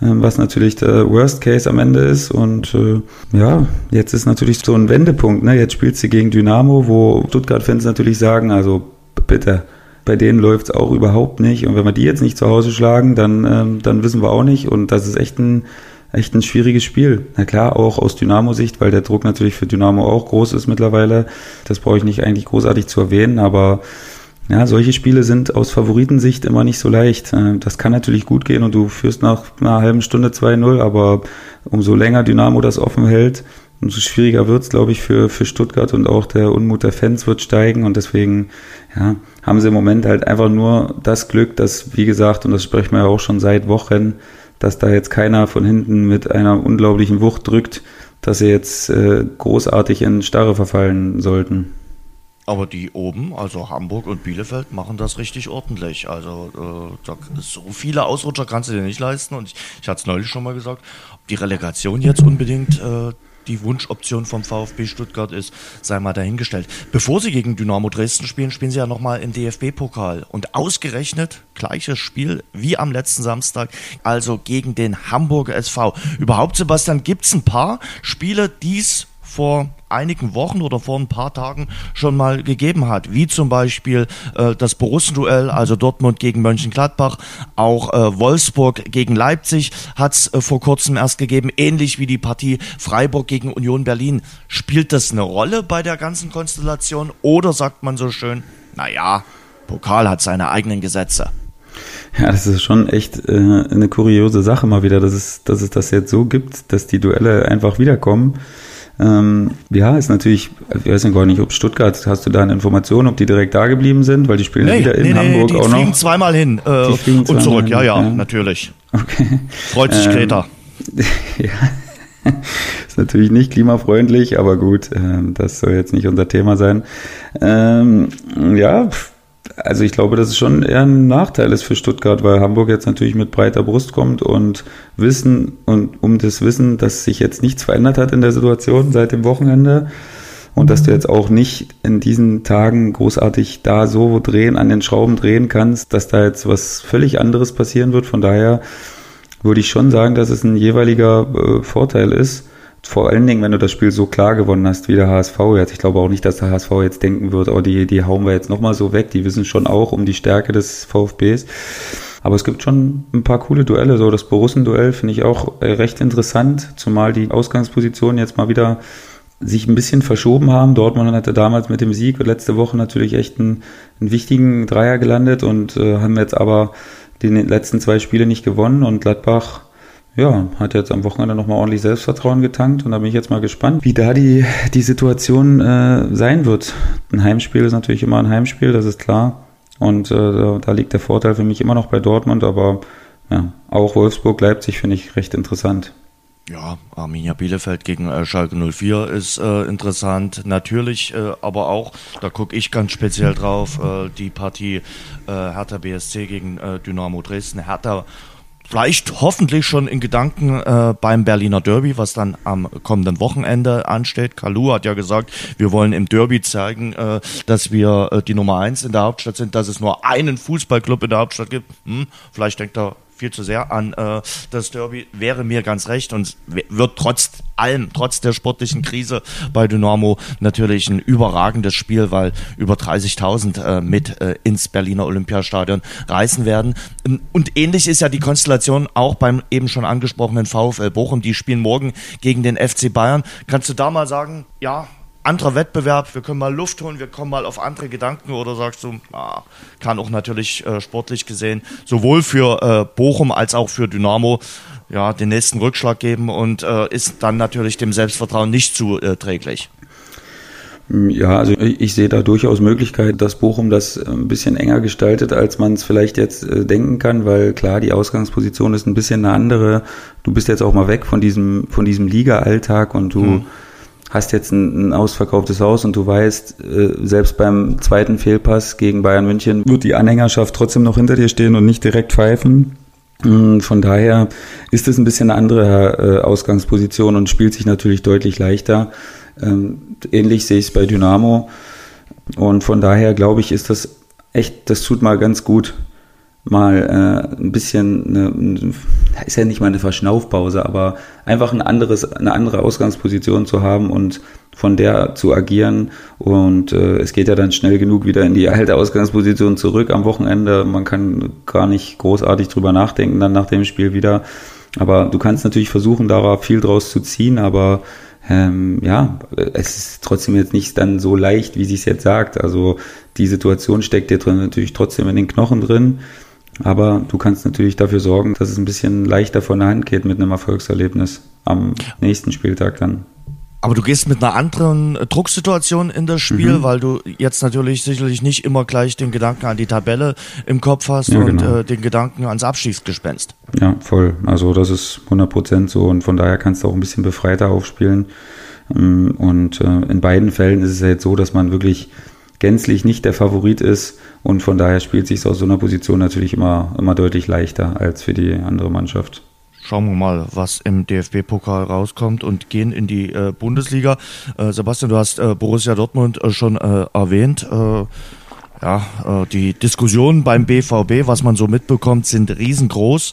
ähm, was natürlich der Worst Case am Ende ist. Und äh, ja, jetzt ist natürlich so ein Wendepunkt. Ne? Jetzt spielt sie gegen Dynamo, wo Stuttgart-Fans natürlich sagen, also bitte, bei denen läuft es auch überhaupt nicht. Und wenn wir die jetzt nicht zu Hause schlagen, dann, ähm, dann wissen wir auch nicht. Und das ist echt ein echt ein schwieriges Spiel. Na klar, auch aus Dynamo-Sicht, weil der Druck natürlich für Dynamo auch groß ist mittlerweile. Das brauche ich nicht eigentlich großartig zu erwähnen, aber ja, solche Spiele sind aus Favoritensicht immer nicht so leicht. Äh, das kann natürlich gut gehen und du führst nach einer halben Stunde 2-0, aber umso länger Dynamo das offen hält, umso schwieriger wird's, glaube ich, für, für Stuttgart und auch der Unmut der Fans wird steigen und deswegen ja, haben sie im Moment halt einfach nur das Glück, dass, wie gesagt, und das sprechen wir ja auch schon seit Wochen, dass da jetzt keiner von hinten mit einer unglaublichen Wucht drückt, dass sie jetzt äh, großartig in Starre verfallen sollten. Aber die oben, also Hamburg und Bielefeld, machen das richtig ordentlich. Also äh, so viele Ausrutscher kannst du dir nicht leisten. Und ich, ich hatte es neulich schon mal gesagt, ob die Relegation jetzt unbedingt äh, die Wunschoption vom VfB Stuttgart ist, sei mal dahingestellt. Bevor sie gegen Dynamo Dresden spielen, spielen sie ja nochmal im DFB-Pokal. Und ausgerechnet gleiches Spiel wie am letzten Samstag, also gegen den Hamburger SV. Überhaupt, Sebastian, gibt es ein paar Spiele, die es vor einigen Wochen oder vor ein paar Tagen schon mal gegeben hat, wie zum Beispiel äh, das Borussenduell, also Dortmund gegen Mönchengladbach, auch äh, Wolfsburg gegen Leipzig hat es äh, vor kurzem erst gegeben, ähnlich wie die Partie Freiburg gegen Union Berlin. Spielt das eine Rolle bei der ganzen Konstellation oder sagt man so schön, naja, Pokal hat seine eigenen Gesetze? Ja, das ist schon echt äh, eine kuriose Sache mal wieder, dass es, dass es das jetzt so gibt, dass die Duelle einfach wiederkommen. Ähm, ja, ist natürlich, ich weiß gar nicht, ob Stuttgart, hast du da eine Information, ob die direkt da geblieben sind, weil die spielen nee, wieder in nee, Hamburg nee, die auch noch. Die fliegen zweimal hin äh, und zweimal zurück, hin, ja, ja, ja, natürlich. Okay. Freut sich ähm, Greta. ja. ist natürlich nicht klimafreundlich, aber gut, ähm, das soll jetzt nicht unser Thema sein. Ähm, ja, also ich glaube, dass es schon eher ein Nachteil ist für Stuttgart, weil Hamburg jetzt natürlich mit breiter Brust kommt und Wissen und um das Wissen, dass sich jetzt nichts verändert hat in der Situation seit dem Wochenende und dass du jetzt auch nicht in diesen Tagen großartig da so drehen, an den Schrauben drehen kannst, dass da jetzt was völlig anderes passieren wird. Von daher würde ich schon sagen, dass es ein jeweiliger äh, Vorteil ist vor allen Dingen, wenn du das Spiel so klar gewonnen hast wie der HSV jetzt. Ich glaube auch nicht, dass der HSV jetzt denken wird, oh, die, die hauen wir jetzt nochmal so weg. Die wissen schon auch um die Stärke des VfBs. Aber es gibt schon ein paar coole Duelle. So das Borussen-Duell finde ich auch äh, recht interessant, zumal die Ausgangspositionen jetzt mal wieder sich ein bisschen verschoben haben. Dortmund hatte damals mit dem Sieg letzte Woche natürlich echt einen, einen wichtigen Dreier gelandet und äh, haben jetzt aber die letzten zwei Spiele nicht gewonnen und Gladbach ja, hat jetzt am Wochenende nochmal ordentlich Selbstvertrauen getankt und da bin ich jetzt mal gespannt, wie da die, die Situation äh, sein wird. Ein Heimspiel ist natürlich immer ein Heimspiel, das ist klar. Und äh, da, liegt der Vorteil für mich immer noch bei Dortmund, aber ja, auch Wolfsburg, Leipzig finde ich recht interessant. Ja, Arminia Bielefeld gegen äh, Schalke 04 ist äh, interessant. Natürlich, äh, aber auch, da gucke ich ganz speziell drauf, äh, die Partie äh, Hertha BSC gegen äh, Dynamo Dresden. Hertha vielleicht hoffentlich schon in Gedanken äh, beim Berliner Derby, was dann am kommenden Wochenende ansteht. Kalu hat ja gesagt, wir wollen im Derby zeigen, äh, dass wir äh, die Nummer eins in der Hauptstadt sind, dass es nur einen Fußballclub in der Hauptstadt gibt. Hm, vielleicht denkt er viel zu sehr an äh, das Derby, wäre mir ganz recht und wird trotz allem, trotz der sportlichen Krise bei Dynamo natürlich ein überragendes Spiel, weil über 30.000 äh, mit äh, ins Berliner Olympiastadion reisen werden. Und ähnlich ist ja die Konstellation auch beim eben schon angesprochenen VfL Bochum. Die spielen morgen gegen den FC Bayern. Kannst du da mal sagen, ja, anderer Wettbewerb, wir können mal Luft holen, wir kommen mal auf andere Gedanken oder sagst du, ah, kann auch natürlich äh, sportlich gesehen sowohl für äh, Bochum als auch für Dynamo ja, den nächsten Rückschlag geben und äh, ist dann natürlich dem Selbstvertrauen nicht zuträglich. Ja, also ich, sehe da durchaus Möglichkeit, dass Bochum das ein bisschen enger gestaltet, als man es vielleicht jetzt äh, denken kann, weil klar, die Ausgangsposition ist ein bisschen eine andere. Du bist jetzt auch mal weg von diesem, von diesem Liga-Alltag und du hm hast jetzt ein, ein ausverkauftes Haus und du weißt, äh, selbst beim zweiten Fehlpass gegen Bayern München wird die Anhängerschaft trotzdem noch hinter dir stehen und nicht direkt pfeifen. Mm, von daher ist es ein bisschen eine andere äh, Ausgangsposition und spielt sich natürlich deutlich leichter. Ähm, ähnlich sehe ich es bei Dynamo. Und von daher glaube ich, ist das echt, das tut mal ganz gut, mal äh, ein bisschen, eine, ist ja nicht mal eine Verschnaufpause, aber einfach ein anderes, eine andere Ausgangsposition zu haben und von der zu agieren. Und äh, es geht ja dann schnell genug wieder in die alte Ausgangsposition zurück am Wochenende. Man kann gar nicht großartig drüber nachdenken dann nach dem Spiel wieder. Aber du kannst natürlich versuchen, darauf viel draus zu ziehen, aber ähm, ja, es ist trotzdem jetzt nicht dann so leicht, wie sie es jetzt sagt. Also die Situation steckt dir drin natürlich trotzdem in den Knochen drin. Aber du kannst natürlich dafür sorgen, dass es ein bisschen leichter von der Hand geht mit einem Erfolgserlebnis am nächsten Spieltag dann. Aber du gehst mit einer anderen Drucksituation in das Spiel, mhm. weil du jetzt natürlich sicherlich nicht immer gleich den Gedanken an die Tabelle im Kopf hast ja, und genau. äh, den Gedanken ans Abschießgespenst. Ja, voll. Also das ist 100% so und von daher kannst du auch ein bisschen befreiter aufspielen. Ähm, und äh, in beiden Fällen ist es ja jetzt so, dass man wirklich gänzlich nicht der Favorit ist und von daher spielt sich aus so einer Position natürlich immer, immer deutlich leichter als für die andere Mannschaft. Schauen wir mal, was im DFB-Pokal rauskommt und gehen in die äh, Bundesliga. Äh, Sebastian, du hast äh, Borussia Dortmund äh, schon äh, erwähnt. Äh, ja, die Diskussionen beim BVB, was man so mitbekommt, sind riesengroß.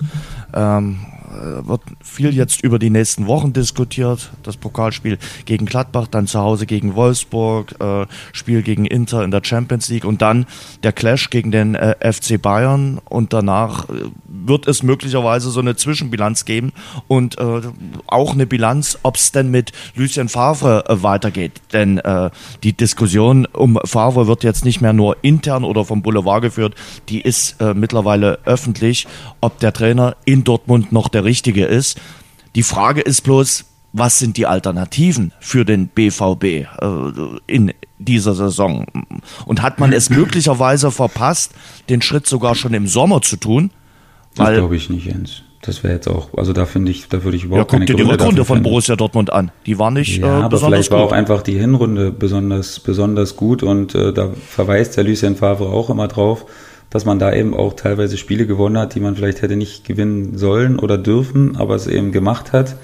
Ähm, äh, wird viel jetzt über die nächsten Wochen diskutiert. Das Pokalspiel gegen Gladbach, dann zu Hause gegen Wolfsburg, äh, Spiel gegen Inter in der Champions League und dann der Clash gegen den äh, FC Bayern und danach äh, wird es möglicherweise so eine Zwischenbilanz geben und äh, auch eine Bilanz, ob es denn mit Lucien Favre äh, weitergeht. Denn die Diskussion um Favre wird jetzt nicht mehr nur intern oder vom Boulevard geführt, die ist mittlerweile öffentlich, ob der Trainer in Dortmund noch der Richtige ist. Die Frage ist bloß, was sind die Alternativen für den BVB äh, in dieser Saison? Und hat man es möglicherweise verpasst, den Schritt sogar schon im Sommer zu tun? Weil, das glaube ich nicht, Jens. Das wäre jetzt auch, also da finde ich, da würde ich überhaupt ja, guck dir die Rückrunde von Borussia Dortmund an. Die war nicht ja, äh, aber vielleicht war auch einfach die Hinrunde besonders, besonders gut und äh, da verweist der Lucien Favre auch immer drauf dass man da eben auch teilweise Spiele gewonnen hat, die man vielleicht hätte nicht gewinnen sollen oder dürfen, aber es eben gemacht hat.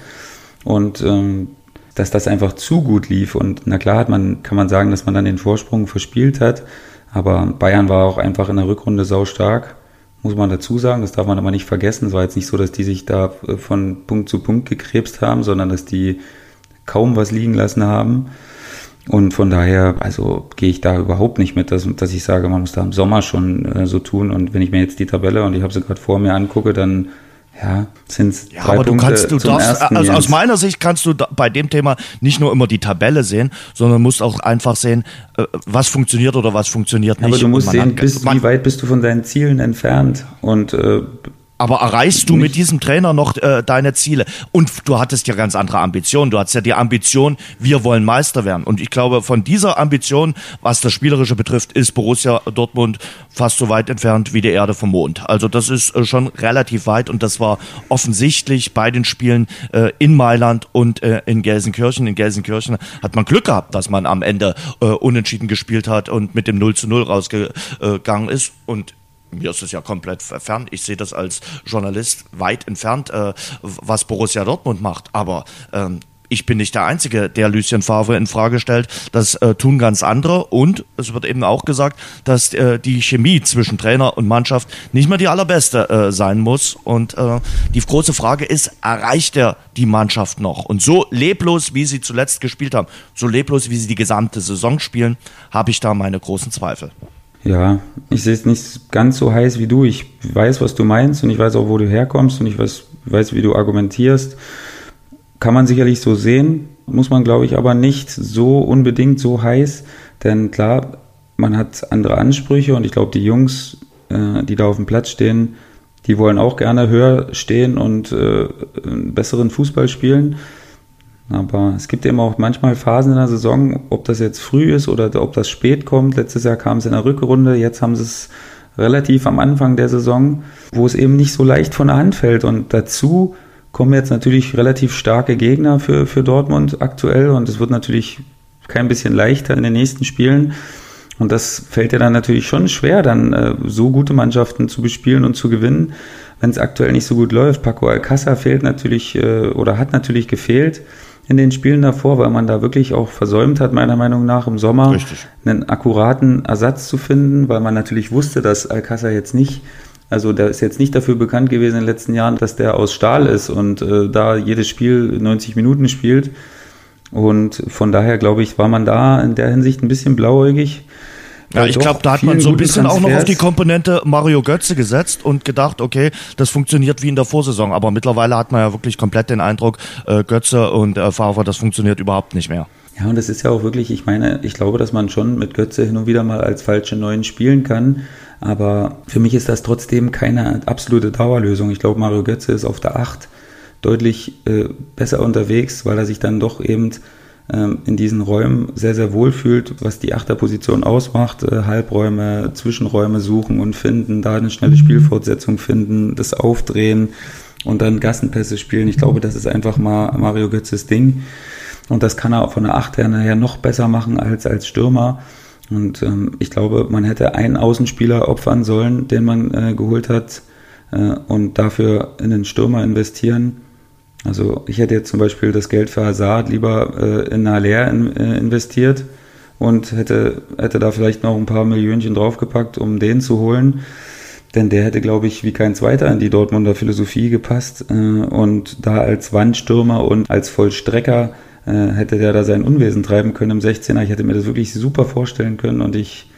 Und ähm, dass das einfach zu gut lief. Und na klar hat man, kann man sagen, dass man dann den Vorsprung verspielt hat. Aber Bayern war auch einfach in der Rückrunde sau stark, muss man dazu sagen. Das darf man aber nicht vergessen. Es war jetzt nicht so, dass die sich da äh, von Punkt zu Punkt gekrebst haben, sondern dass die kaum was liegen lassen haben. Und von daher, also gehe ich da überhaupt nicht mit, dass, dass ich sage, man muss da im Sommer schon äh, so tun. Und wenn ich mir jetzt die Tabelle und ich habe sie gerade vor mir angucke, dann ja, sind es ja, drei aber Punkte du kannst, du darfst, also aus meiner Sicht kannst du bei dem Thema nicht nur immer die Tabelle sehen, sondern musst auch einfach sehen, äh, was funktioniert oder was funktioniert nicht. Aber du musst sehen, bis, wie weit bist du von deinen Zielen entfernt und äh, Aber erreichst du Nicht. mit diesem Trainer noch äh, deine Ziele? Und du hattest ja ganz andere Ambitionen. Du hattest ja die Ambition, wir wollen Meister werden. Und ich glaube, von dieser Ambition, was das Spielerische betrifft, ist Borussia Dortmund fast so weit entfernt wie die Erde vom Mond. Also das ist äh, schon relativ weit und das war offensichtlich bei den Spielen äh, in Mailand und äh, in Gelsenkirchen. In Gelsenkirchen hat man Glück gehabt, dass man am Ende äh, unentschieden gespielt hat und mit dem 0 zu 0 rausgegangen ist. Und mir ist es ja komplett fern. Ich sehe das als Journalist weit entfernt, äh, was Borussia Dortmund macht. Aber ähm, ich bin nicht der Einzige, der Lucien Favre in Frage stellt. Das äh, tun ganz andere. Und es wird eben auch gesagt, dass äh, die Chemie zwischen Trainer und Mannschaft nicht mehr die allerbeste äh, sein muss. Und äh, die große Frage ist, erreicht er die Mannschaft noch? Und so leblos, wie sie zuletzt gespielt haben, so leblos, wie sie die gesamte Saison spielen, habe ich da meine großen Zweifel. Ja, ich sehe es nicht ganz so heiß wie du. Ich weiß, was du meinst und ich weiß auch, wo du herkommst und ich weiß, weiß wie du argumentierst. Kann man sicherlich so sehen, muss man, glaube ich, aber nicht so unbedingt so heiß, denn klar, man hat andere Ansprüche und ich glaube, die Jungs, äh, die da auf dem Platz stehen, die wollen auch gerne höher stehen und äh, einen besseren Fußball spielen. Aber es gibt eben auch manchmal Phasen in der Saison, ob das jetzt früh ist oder ob das spät kommt. Letztes Jahr kam es in der Rückrunde, jetzt haben sie es relativ am Anfang der Saison, wo es eben nicht so leicht von der Hand fällt. Und dazu kommen jetzt natürlich relativ starke Gegner für, für Dortmund aktuell und es wird natürlich kein bisschen leichter in den nächsten Spielen. Und das fällt ja dann natürlich schon schwer, dann äh, so gute Mannschaften zu bespielen und zu gewinnen, wenn es aktuell nicht so gut läuft. Paco Alcázar fehlt natürlich äh, oder hat natürlich gefehlt in den Spielen davor, weil man da wirklich auch versäumt hat, meiner Meinung nach im Sommer Richtig. einen akkuraten Ersatz zu finden, weil man natürlich wusste, dass Alcázar jetzt nicht, also der ist jetzt nicht dafür bekannt gewesen in den letzten Jahren, dass der aus Stahl ist und äh, da jedes Spiel 90 Minuten spielt. Und von daher glaube ich, war man da in der Hinsicht ein bisschen blauäugig. Ja, ich glaube, da hat man so ein bisschen auch noch auf die Transfers- Komponente Mario Götze gesetzt und gedacht, okay, das funktioniert wie in der Vorsaison. Aber mittlerweile hat man ja wirklich komplett den Eindruck, äh, Götze und äh, Favre, das funktioniert überhaupt nicht mehr. Ja, und das ist ja auch wirklich, ich meine, ich glaube, dass man schon mit Götze hin und wieder mal als falsche Neuen spielen kann. Aber für mich ist das trotzdem keine absolute Dauerlösung. Ich glaube, Mario Götze ist auf der 8 deutlich äh, besser unterwegs, weil er sich dann doch eben in diesen Räumen sehr, sehr wohl fühlt, was die Achterposition ausmacht. Äh, Halbräume, Zwischenräume suchen und finden, da eine schnelle Spielfortsetzung finden, das Aufdrehen und dann Gassenpässe spielen. Ich glaube, das ist einfach mal Mario Götzes Ding. Und das kann er auch von der Acht her nachher noch besser machen als als Stürmer. Und ähm, ich glaube, man hätte einen Außenspieler opfern sollen, den man äh, geholt hat, äh, und dafür in den Stürmer investieren. Also ich hätte jetzt zum Beispiel das Geld für Hazard lieber äh, in Haller in, äh, investiert und hätte, hätte da vielleicht noch ein paar Millionchen draufgepackt, um den zu holen. Denn der hätte, glaube ich, wie kein zweiter in die Dortmunder Philosophie gepasst. Äh, und da als Wandstürmer und als Vollstrecker äh, hätte der da sein Unwesen treiben können im 16er. Ich hätte mir das wirklich super vorstellen können und ich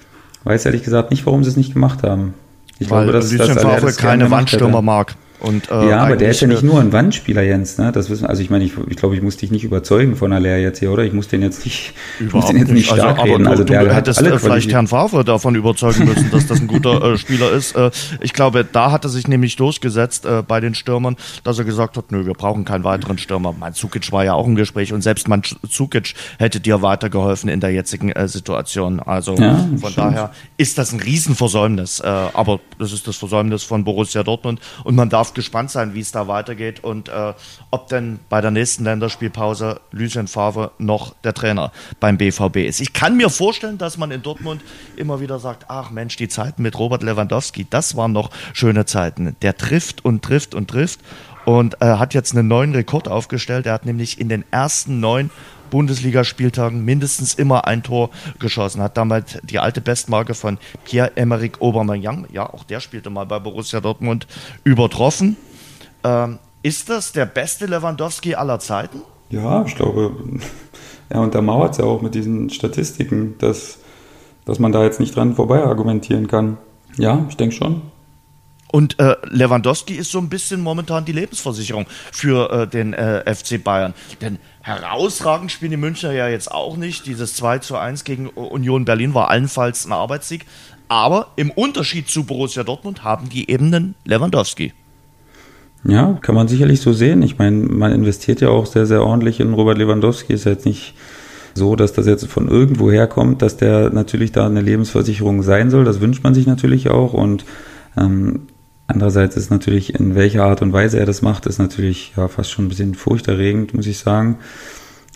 weiß ehrlich gesagt nicht, warum sie es nicht gemacht haben. Ich Weil Lucien Aller Favre das keine. Wandstürmer mag. Und, äh, Ja, aber der ist ja nicht nur ein Wandspieler, Jens. Ne? Das wissen, also ich meine, ich, ich glaube, ich muss dich nicht überzeugen von Aller jetzt hier, oder? Ich muss den jetzt nicht, ich muss Überhaupt den jetzt nicht stark also, reden. Aber Also du, der du hat hättest alle vielleicht Herrn Favre davon überzeugen müssen, dass das ein guter äh, Spieler ist. Äh, ich glaube, da hat er sich nämlich durchgesetzt äh, bei den Stürmern, dass er gesagt hat, nö, wir brauchen keinen weiteren Stürmer. Mein Zukic war ja auch im Gespräch und selbst mein Zukic hätte dir weitergeholfen in der jetzigen äh, Situation. Also Ja, von stimmt. daher ist das ein Riesenversäumnis. Äh, aber das ist das Versäumnis von Borussia Dortmund und man darf gespannt sein, wie es da weitergeht und äh, ob denn bei der nächsten Länderspielpause Lucien Favre noch der Trainer beim BVB ist. Ich kann mir vorstellen, dass man in Dortmund immer wieder sagt, ach Mensch, die Zeiten mit Robert Lewandowski, das waren noch schöne Zeiten. Der trifft und trifft und trifft und äh, hat jetzt einen neuen Rekord aufgestellt. Er hat nämlich in den ersten neun Bundesligaspieltagen mindestens immer ein Tor geschossen, hat damit die alte Bestmarke von Pierre-Emerick Aubameyang, ja, auch der spielte mal bei Borussia Dortmund, übertroffen. Ähm, ist das der beste Lewandowski aller Zeiten? Ja, ich glaube, er untermauert es ja auch mit diesen Statistiken, dass, dass man da jetzt nicht dran vorbei argumentieren kann. Ja, ich denke schon. Und äh, Lewandowski ist so ein bisschen momentan die Lebensversicherung für äh, den äh, FC Bayern. Denn herausragend spielen die Münchner ja jetzt auch nicht. Dieses 2 zu 1 gegen Union Berlin war allenfalls ein Arbeitssieg. Aber im Unterschied zu Borussia Dortmund haben die eben einen Lewandowski. Ja, kann man sicherlich so sehen. Ich meine, man investiert ja auch sehr, sehr ordentlich in Robert Lewandowski. Ist jetzt nicht so, dass das jetzt von irgendwo herkommt, dass der natürlich da eine Lebensversicherung sein soll. Das wünscht man sich natürlich auch. Und ähm, andererseits ist natürlich, in welcher Art und Weise er das macht, ist natürlich ja fast schon ein bisschen furchterregend, muss ich sagen.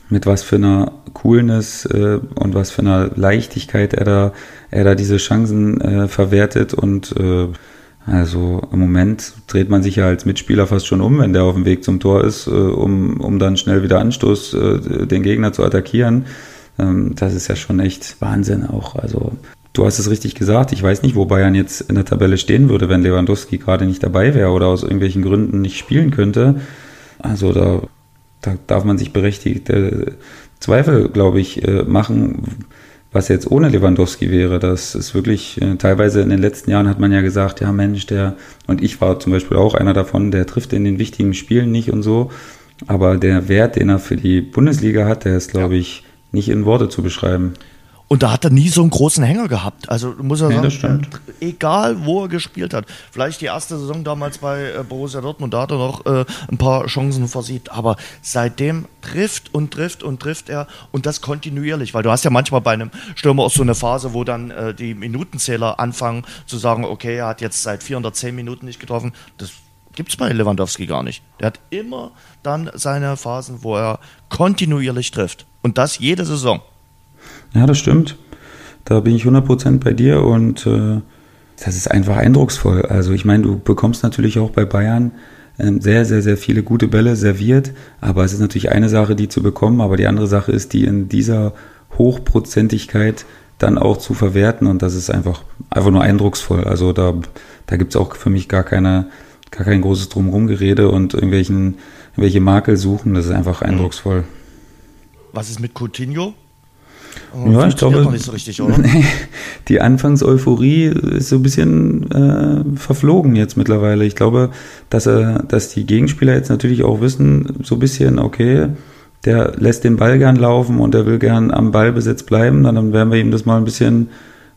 Mit was für einer Coolness äh, und was für einer Leichtigkeit er da, er da diese Chancen äh, verwertet und äh, also im Moment dreht man sich ja als Mitspieler fast schon um, wenn der auf dem Weg zum Tor ist, äh, um, um dann schnell wieder Anstoß äh, den Gegner zu attackieren. Ähm, das ist ja schon echt Wahnsinn auch. Also du hast es richtig gesagt. Ich weiß nicht, wo Bayern jetzt in der Tabelle stehen würde, wenn Lewandowski gerade nicht dabei wäre oder aus irgendwelchen Gründen nicht spielen könnte. Also da, da darf man sich berechtigte Zweifel, glaube ich, äh, machen was jetzt ohne Lewandowski wäre. Das ist wirklich, äh, teilweise in den letzten Jahren hat man ja gesagt, ja Mensch, der, und ich war zum Beispiel auch einer davon, der trifft in den wichtigen Spielen nicht und so. Aber der Wert, den er für die Bundesliga hat, der ist, glaube ich, nicht in Worte zu beschreiben. Und da hat er nie so einen großen Hänger gehabt. Also muss er Nee, sagen, egal wo er gespielt hat. Vielleicht die erste Saison damals bei äh, Borussia Dortmund, da hat er noch äh, ein paar Chancen versiebt. Aber seitdem trifft und trifft und trifft er und das kontinuierlich. Weil du hast ja manchmal bei einem Stürmer auch so eine Phase, wo dann äh, die Minutenzähler anfangen zu sagen, okay, er hat jetzt seit 410 Minuten nicht getroffen. Das gibt's bei Lewandowski gar nicht. Der hat immer dann seine Phasen, wo er kontinuierlich trifft. Und das jede Saison. Ja, das stimmt. Da bin ich 100% bei dir und äh, das ist einfach eindrucksvoll. Also ich meine, du bekommst natürlich auch bei Bayern ähm, sehr, sehr, sehr viele gute Bälle serviert, aber es ist natürlich eine Sache, die zu bekommen, aber die andere Sache ist, die in dieser Hochprozentigkeit dann auch zu verwerten und das ist einfach, einfach nur eindrucksvoll. Also da, da gibt es auch für mich gar keine, gar kein großes Drumherumgerede und irgendwelchen, irgendwelche Makel suchen, das ist einfach eindrucksvoll. Was ist mit Coutinho? Ja, ich glaube, noch nicht so richtig, oder? die Anfangseuphorie ist so ein bisschen äh, verflogen jetzt mittlerweile. Ich glaube, dass, er, dass die Gegenspieler jetzt natürlich auch wissen, so ein bisschen, okay, der lässt den Ball gern laufen und der will gern am Ballbesitz bleiben, dann werden wir ihm das mal ein bisschen,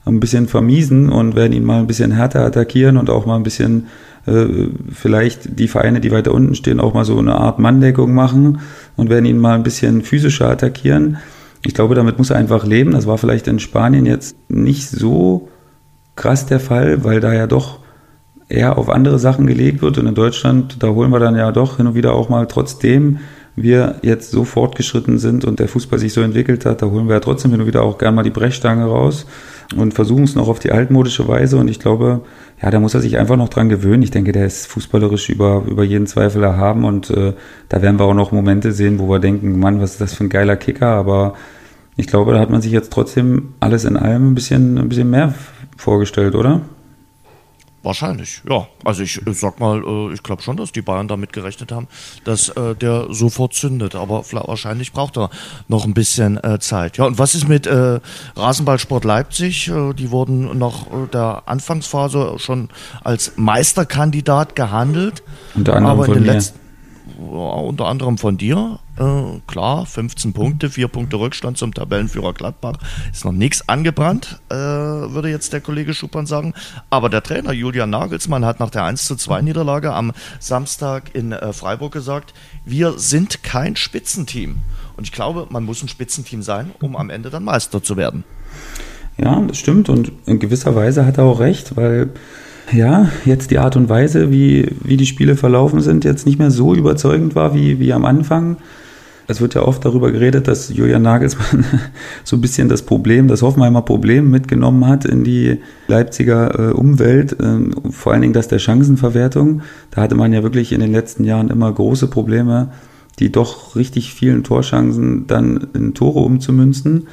ein bisschen vermiesen und werden ihn mal ein bisschen härter attackieren und auch mal ein bisschen äh, vielleicht die Vereine, die weiter unten stehen, auch mal so eine Art Manndeckung machen und werden ihn mal ein bisschen physischer attackieren. Ich glaube, damit muss er einfach leben. Das war vielleicht in Spanien jetzt nicht so krass der Fall, weil da ja doch eher auf andere Sachen gelegt wird. Und in Deutschland, da holen wir dann ja doch hin und wieder auch mal, trotzdem wir jetzt so fortgeschritten sind und der Fußball sich so entwickelt hat, da holen wir ja trotzdem hin und wieder auch gerne mal die Brechstange raus und versuchen es noch auf die altmodische Weise. Und ich glaube, ja, da muss er sich einfach noch dran gewöhnen. Ich denke, der ist fußballerisch über, über jeden Zweifel erhaben und äh, da werden wir auch noch Momente sehen, wo wir denken, Mann, was ist das für ein geiler Kicker, aber ich glaube, da hat man sich jetzt trotzdem alles in allem ein bisschen, ein bisschen mehr vorgestellt, oder? Wahrscheinlich, ja. Also ich, sag mal, äh, ich glaube schon, dass die Bayern damit gerechnet haben, dass äh, der sofort zündet. Aber wahrscheinlich braucht er noch ein bisschen äh, Zeit. Ja, und was ist mit Rasenballsport Leipzig? Die wurden nach der Anfangsphase schon als Meisterkandidat gehandelt. Unter anderem aber in den letzten ja, unter anderem von dir. Äh, klar, 15 Punkte, 4 Punkte Rückstand zum Tabellenführer Gladbach. Ist noch nichts angebrannt, äh, würde jetzt der Kollege Schuppan sagen. Aber der Trainer Julian Nagelsmann hat nach der 1 zu 2 Niederlage am Samstag in äh, Freiburg gesagt, wir sind kein Spitzenteam. Und ich glaube, man muss ein Spitzenteam sein, um am Ende dann Meister zu werden. Ja, das stimmt und in gewisser Weise hat er auch recht, weil ja, jetzt die Art und Weise, wie, wie die Spiele verlaufen sind, jetzt nicht mehr so überzeugend war wie, wie am Anfang. Es wird ja oft darüber geredet, dass Julian Nagelsmann so ein bisschen das Problem, das Hoffenheimer Problem mitgenommen hat in die Leipziger äh, Umwelt, ähm, vor allen Dingen das der Chancenverwertung. Da hatte man ja wirklich in den letzten Jahren immer große Probleme, die doch richtig vielen Torchancen dann in Tore umzumünzen.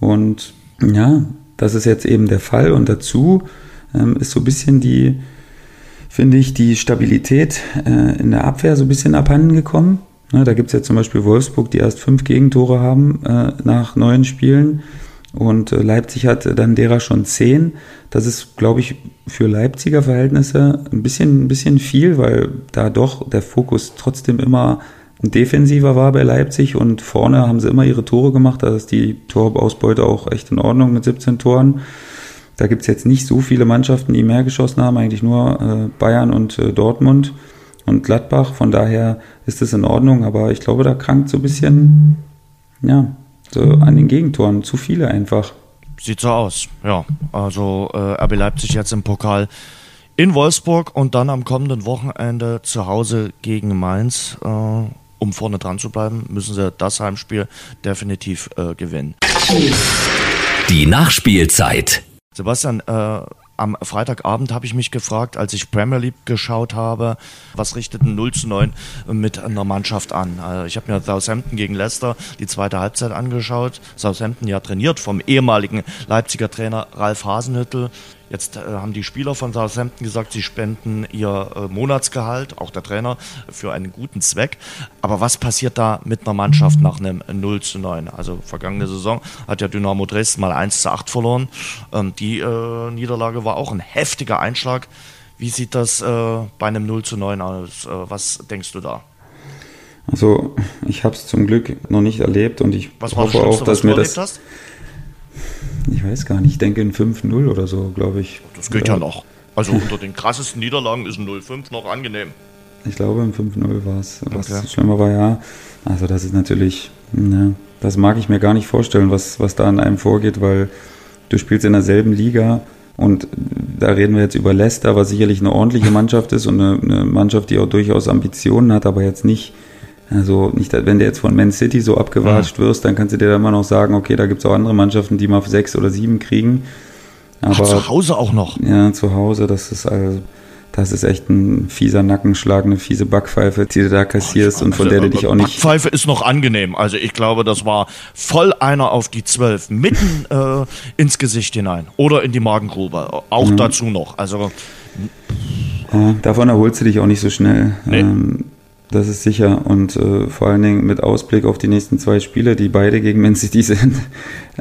Und ja, das ist jetzt eben der Fall. Und dazu ähm, ist so ein bisschen die, finde ich, die Stabilität äh, in der Abwehr so ein bisschen abhanden gekommen. Ne, da gibt es ja zum Beispiel Wolfsburg, die erst fünf Gegentore haben äh, nach neun Spielen. Und äh, Leipzig hat dann derer schon zehn. Das ist, glaube ich, für Leipziger Verhältnisse ein bisschen, ein bisschen viel, weil da doch der Fokus trotzdem immer defensiver war bei Leipzig und vorne haben sie immer ihre Tore gemacht. Da ist die Torausbeute auch echt in Ordnung mit 17 Toren. Da gibt es jetzt nicht so viele Mannschaften, die mehr geschossen haben, eigentlich nur äh, Bayern und äh, Dortmund. Und Gladbach. Von daher ist es in Ordnung, aber ich glaube, da krankt so ein bisschen, ja, so an den Gegentoren. Zu viele einfach. Sieht so aus, ja. Also äh, RB Leipzig jetzt im Pokal in Wolfsburg und dann am kommenden Wochenende zu Hause gegen Mainz. Äh, um vorne dran zu bleiben, müssen sie das Heimspiel definitiv äh, gewinnen. Die Nachspielzeit. Sebastian, äh, am Freitagabend habe ich mich gefragt, als ich Premier League geschaut habe, was richtet ein 0 zu 9 mit einer Mannschaft an? Also ich habe mir Southampton gegen Leicester die zweite Halbzeit angeschaut. Southampton ja trainiert vom ehemaligen Leipziger Trainer Ralf Hasenhüttel. Jetzt äh, haben die Spieler von Southampton gesagt, sie spenden ihr äh, Monatsgehalt, auch der Trainer, für einen guten Zweck. Aber was passiert da mit einer Mannschaft nach einem 0 zu 9? Also vergangene Saison hat ja Dynamo Dresden mal 1 zu 8 verloren. Ähm, die äh, Niederlage war auch ein heftiger Einschlag. Wie sieht das äh, bei einem 0 zu 9 aus? Äh, was denkst du da? Also ich habe es zum Glück noch nicht erlebt und ich was hoffe auch, dass mir das... Hast? Ich weiß gar nicht, ich denke in 5-0 oder so, glaube ich. Das geht ja noch. Also unter den krassesten Niederlagen ist ein 0-5 noch angenehm. Ich glaube, im 5-0 war es. Was okay. schlimmer war, ja. Also, das ist natürlich, ja, das mag ich mir gar nicht vorstellen, was, was da an einem vorgeht, weil du spielst in derselben Liga und da reden wir jetzt über Leicester, was sicherlich eine ordentliche Mannschaft ist und eine, eine Mannschaft, die auch durchaus Ambitionen hat, aber jetzt nicht also nicht, wenn du jetzt von Man City so abgewatscht mhm. wirst, dann kannst du dir da immer noch sagen, okay, da gibt es auch andere Mannschaften, die mal auf sechs oder sieben kriegen. Aber Ach, zu Hause auch noch. Ja, zu Hause, das ist also, das ist echt ein fieser Nackenschlag, eine fiese Backpfeife, die du da kassierst oh, und von der du dich auch nicht. Backpfeife ist noch angenehm. Also ich glaube, das war voll einer auf die zwölf, mitten äh, ins Gesicht hinein oder in die Magengrube. Auch mhm. dazu noch. Also ja, davon erholst du dich auch nicht so schnell. Nee. Ähm, das ist sicher. Und äh, vor allen Dingen mit Ausblick auf die nächsten zwei Spiele, die beide gegen Man City sind.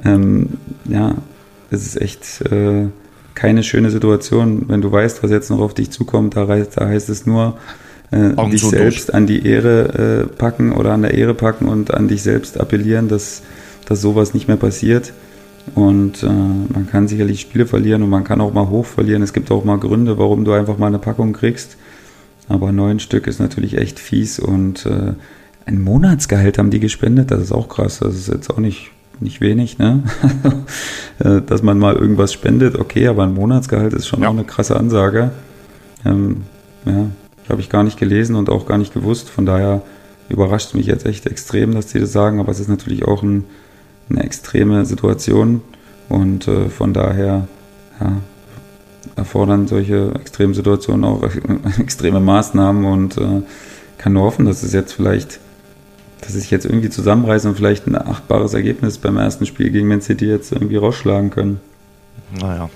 ähm, ja, es ist echt äh, keine schöne Situation, wenn du weißt, was jetzt noch auf dich zukommt. Da, heißt, da heißt es nur, äh, dich so selbst durch. an die Ehre äh, packen oder an der Ehre packen und an dich selbst appellieren, dass, dass sowas nicht mehr passiert. Und äh, man kann sicherlich Spiele verlieren und man kann auch mal hoch verlieren. Es gibt auch mal Gründe, warum du einfach mal eine Packung kriegst. Aber neun Stück ist natürlich echt fies und äh, ein Monatsgehalt haben die gespendet, das ist auch krass. Das ist jetzt auch nicht, nicht wenig, ne? Äh, dass man mal irgendwas spendet, okay, aber ein Monatsgehalt ist schon ja. auch eine krasse Ansage. Ähm, ja, habe ich gar nicht gelesen und auch gar nicht gewusst. Von daher überrascht es mich jetzt echt extrem, dass die das sagen, aber es ist natürlich auch ein, eine extreme Situation und äh, von daher ja, erfordern solche extremen Situationen auch extreme Maßnahmen und äh, kann nur hoffen, dass es jetzt vielleicht, dass sich jetzt irgendwie zusammenreißen und vielleicht ein achtbares Ergebnis beim ersten Spiel gegen Man City jetzt irgendwie rausschlagen können. Naja,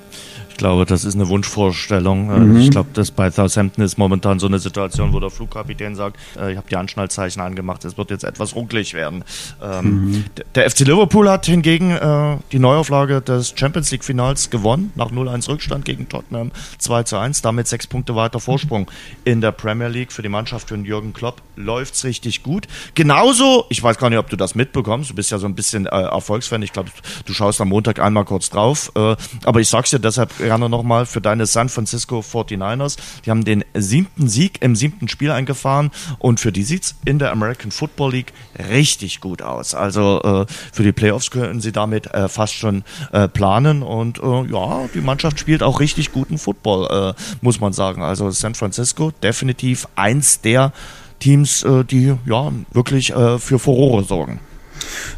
ich glaube, das ist eine Wunschvorstellung. Äh, mhm. Ich glaube, das bei Southampton ist momentan so eine Situation, wo der Flugkapitän sagt, äh, ich habe die Anschnallzeichen angemacht, es wird jetzt etwas rucklig werden. Ähm, mhm. Der FC Liverpool hat hingegen äh, die Neuauflage des Champions League Finals gewonnen, nach 0-1 Rückstand gegen Tottenham 2 1, damit sechs Punkte weiter Vorsprung in der Premier League für die Mannschaft von Jürgen Klopp läuft es richtig gut. Genauso, ich weiß gar nicht, ob du das mitbekommst, du bist ja so ein bisschen äh, Erfolgsfan, ich glaube, du schaust am Montag einmal kurz drauf, äh, aber ich sag's dir deshalb gerne nochmal für deine San Francisco 49ers. Die haben den siebten Sieg im siebten Spiel eingefahren und für die sieht es in der American Football League richtig gut aus. Also äh, für die Playoffs können sie damit äh, fast schon äh, planen und äh, ja, die Mannschaft spielt auch richtig guten Football, äh, muss man sagen. Also San Francisco definitiv eins der Teams, äh, die ja wirklich für Furore sorgen.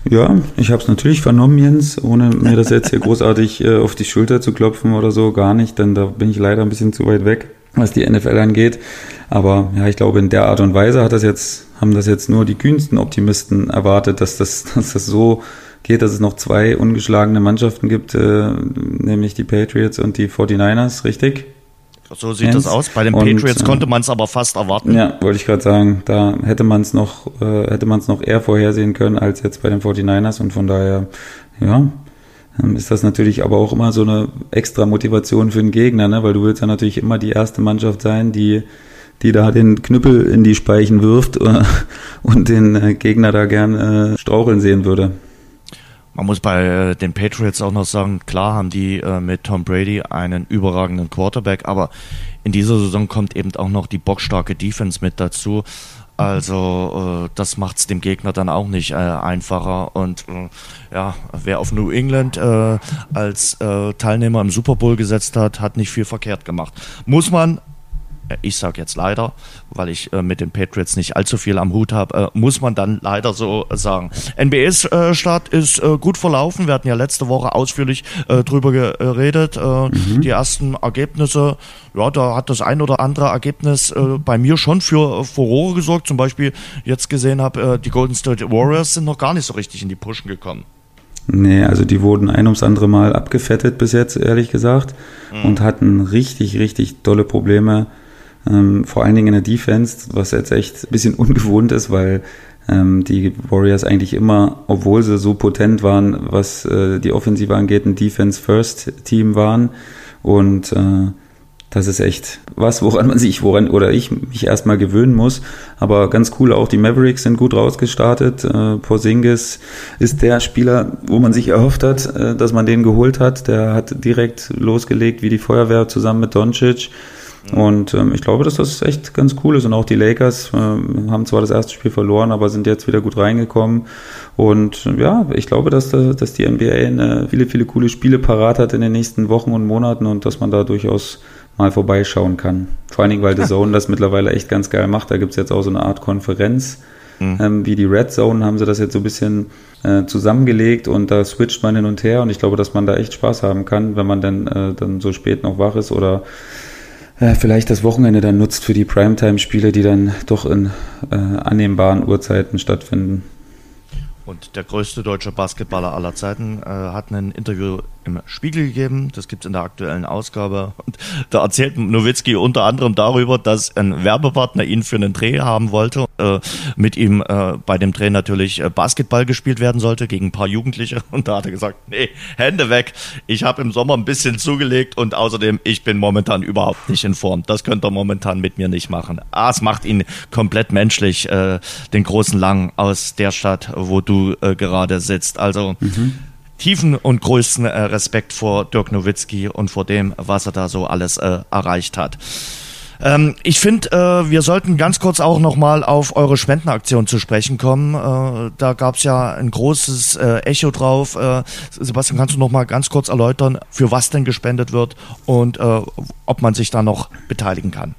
Ja, ich habe es natürlich vernommen, Jens, ohne mir das jetzt hier großartig äh, auf die Schulter zu klopfen oder so, gar nicht, denn da bin ich leider ein bisschen zu weit weg, was die NFL angeht. Aber ja, ich glaube, in der Art und Weise hat das jetzt, haben das jetzt nur die kühnsten Optimisten erwartet, dass das, dass das so geht, dass es noch zwei ungeschlagene Mannschaften gibt, äh, nämlich die Patriots und die 49ers, richtig? So sieht es aus. Bei den und, Patriots konnte man es aber fast erwarten. Ja, wollte ich gerade sagen. Da hätte man es noch, äh, hätte man es noch eher vorhersehen können als jetzt bei den 49ers und von daher, ja, ist das natürlich aber auch immer so eine extra Motivation für den Gegner, ne? weil du willst ja natürlich immer die erste Mannschaft sein, die die da den Knüppel in die Speichen wirft äh, und den äh, Gegner da gern äh, straucheln sehen würde Man muss bei äh, den Patriots auch noch sagen, klar haben die äh, mit Tom Brady einen überragenden Quarterback, aber in dieser Saison kommt eben auch noch die bockstarke Defense mit dazu. Also äh, das macht es dem Gegner dann auch nicht einfacher. Und ja, wer auf New England als Teilnehmer im Super Bowl gesetzt hat, hat nicht viel verkehrt gemacht. Muss man ich sage jetzt leider, weil ich äh, mit den Patriots nicht allzu viel am Hut habe, äh, muss man dann leider so sagen. NBS-Start ist äh, gut verlaufen. Wir hatten ja letzte Woche ausführlich äh, drüber geredet. Äh, mhm. Die ersten Ergebnisse, ja, da hat das ein oder andere Ergebnis bei mir schon für Furore gesorgt. Zum Beispiel jetzt gesehen habe, die Golden State Warriors sind noch gar nicht so richtig in die Pushen gekommen. Nee, also die wurden ein ums andere Mal abgefettet bis jetzt, ehrlich gesagt, mhm. und hatten richtig, richtig tolle Probleme ähm, vor allen Dingen in der Defense, was jetzt echt ein bisschen ungewohnt ist, weil ähm, die Warriors eigentlich immer, obwohl sie so potent waren, was äh, die Offensive angeht, ein Defense-First-Team waren. Und äh, das ist echt was, woran man sich, woran oder ich mich erstmal gewöhnen muss. Aber ganz cool auch, die Mavericks sind gut rausgestartet. Äh, Porzingis ist der Spieler, wo man sich erhofft hat, äh, dass man den geholt hat. Der hat direkt losgelegt wie die Feuerwehr zusammen mit Doncic. Und ähm, ich glaube, dass das echt ganz cool ist. Und auch die Lakers äh, haben zwar das erste Spiel verloren, aber sind jetzt wieder gut reingekommen. Und äh, ja, ich glaube, dass, dass die NBA eine, viele, viele coole Spiele parat hat in den nächsten Wochen und Monaten und dass man da durchaus mal vorbeischauen kann. Vor allen Dingen, weil The Zone das mittlerweile echt ganz geil macht. Da gibt es jetzt auch so eine Art Konferenz. Mhm. Ähm, wie die Red Zone haben sie das jetzt so ein bisschen äh, zusammengelegt und da switcht man hin und her und ich glaube, dass man da echt Spaß haben kann, wenn man dann, äh, dann so spät noch wach ist oder äh, vielleicht das Wochenende dann nutzt für die Primetime-Spiele, die dann doch in äh, annehmbaren Uhrzeiten stattfinden. Und der größte deutsche Basketballer aller Zeiten äh, hat ein Interview im Spiegel gegeben. Das gibt es in der aktuellen Ausgabe. Und da erzählt Nowitzki unter anderem darüber, dass ein Werbepartner ihn für einen Dreh haben wollte. Äh, mit ihm äh, bei dem Dreh natürlich äh, Basketball gespielt werden sollte gegen ein paar Jugendliche. Und da hat er gesagt, nee, Hände weg. Ich habe im Sommer ein bisschen zugelegt und außerdem, ich bin momentan überhaupt nicht in Form. Das könnt ihr momentan mit mir nicht machen. Ah, es macht ihn komplett menschlich, äh, den großen Lang aus der Stadt, wo du äh, gerade sitzt. Also mhm tiefen und größten äh, Respekt vor Dirk Nowitzki und vor dem, was er da so alles äh, erreicht hat. Ähm, ich finde, äh, wir sollten ganz kurz auch nochmal auf eure Spendenaktion zu sprechen kommen. Äh, da gab es ja ein großes äh, Echo drauf. Äh, Sebastian, kannst du nochmal ganz kurz erläutern, für was denn gespendet wird und äh, ob man sich da noch beteiligen kann?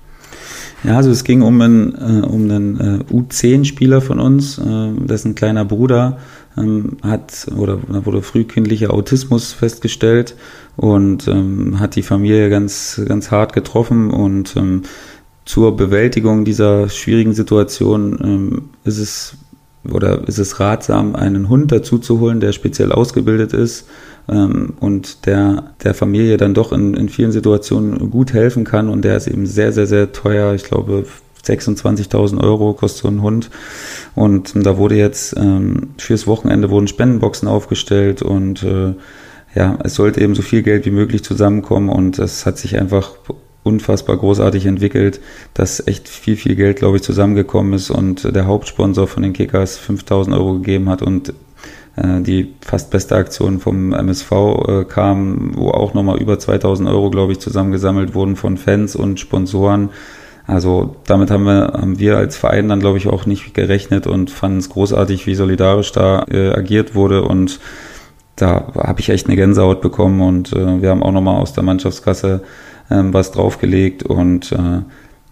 Ja, also es ging um einen, äh, um einen U10-Spieler von uns, dessen kleiner Bruder ähm, hat oder wurde frühkindlicher Autismus festgestellt und ähm, hat die Familie ganz, ganz hart getroffen und ähm, zur Bewältigung dieser schwierigen Situation ähm, ist es oder ist es ratsam, einen Hund dazu zu holen, der speziell ausgebildet ist ähm, und der der Familie dann doch in, in vielen Situationen gut helfen kann und der ist eben sehr, sehr, sehr teuer. Ich glaube, 26.000 Euro kostet so ein Hund. Und da wurde jetzt ähm, fürs Wochenende wurden Spendenboxen aufgestellt und äh, ja, es sollte eben so viel Geld wie möglich zusammenkommen und das hat sich einfach unfassbar großartig entwickelt, dass echt viel, viel Geld, glaube ich, zusammengekommen ist und der Hauptsponsor von den Kickers 5000 Euro gegeben hat und äh, die fast beste Aktion vom MSV äh, kam, wo auch nochmal über 2000 Euro, glaube ich, zusammengesammelt wurden von Fans und Sponsoren. Also damit haben wir, haben wir als Verein dann, glaube ich, auch nicht gerechnet und fanden es großartig, wie solidarisch da äh, agiert wurde. Und da habe ich echt eine Gänsehaut bekommen. Und äh, wir haben auch nochmal aus der Mannschaftskasse ähm, was draufgelegt. Und äh,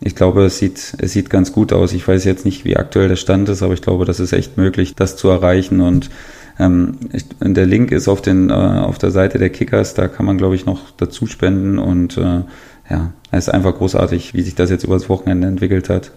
ich glaube, es sieht, es sieht ganz gut aus. Ich weiß jetzt nicht, wie aktuell der Stand ist, aber ich glaube, das ist echt möglich, das zu erreichen. Und ähm, ich, der Link ist auf, den, äh, auf der Seite der Kickers, da kann man, glaube ich, noch dazu spenden. Und äh, ja, es ist einfach großartig, wie sich das jetzt über das Wochenende entwickelt hat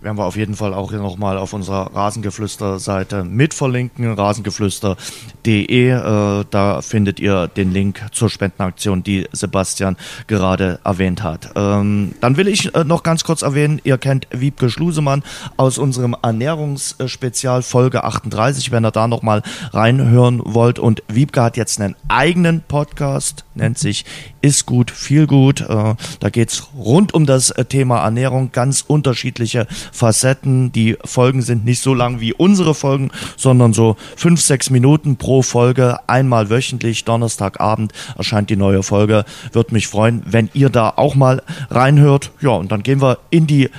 werden wir auf jeden Fall auch hier nochmal auf unserer Rasengeflüster-Seite mit verlinken, rasengeflüster.de. Äh, da findet ihr den Link zur Spendenaktion, die Sebastian gerade erwähnt hat. Ähm, dann will ich äh, noch ganz kurz erwähnen, ihr kennt Wiebke Schlusemann aus unserem Ernährungsspezial Folge 38, wenn ihr da nochmal reinhören wollt. Und Wiebke hat jetzt einen eigenen Podcast, nennt sich Ist gut, viel gut. Äh, da geht's rund um das äh, Thema Ernährung, ganz unterschiedliche Facetten. Die Folgen sind nicht so lang wie unsere Folgen, sondern so fünf, sechs Minuten pro Folge, einmal wöchentlich, Donnerstagabend erscheint die neue Folge. Würde mich freuen, wenn ihr da auch mal reinhört. Ja, und dann gehen wir in die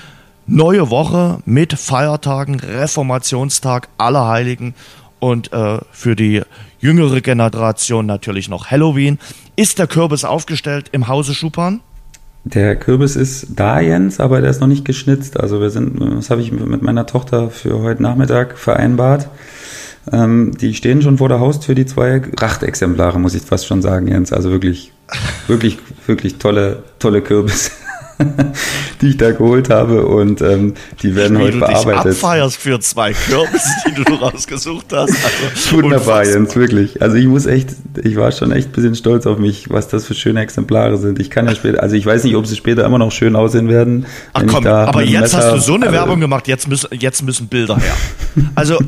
neue Woche mit Feiertagen, Reformationstag, Allerheiligen und äh, für die jüngere Generation natürlich noch Halloween. Ist der Kürbis aufgestellt im Hause Schupan? Der Kürbis ist da, Jens, aber der ist noch nicht geschnitzt. Also wir sind, das habe ich mit meiner Tochter für heute Nachmittag vereinbart. Ähm, die stehen schon vor der Haustür, die zwei Prachtexemplare, muss ich fast schon sagen, Jens. Also wirklich, wirklich, wirklich tolle, tolle Kürbis. die ich da geholt habe und ähm, die werden Wie heute du bearbeitet. Dich abfeierst für zwei Kürbisse, die du rausgesucht hast. Also, Wunderbar, Jens, wirklich. Also ich muss echt, ich war schon echt ein bisschen stolz auf mich, was das für schöne Exemplare sind. Ich kann ja später, also ich weiß nicht, ob sie später immer noch schön aussehen werden. Ach komm, aber jetzt Messer, hast du so eine also, Werbung gemacht, jetzt müssen, jetzt müssen Bilder her. Also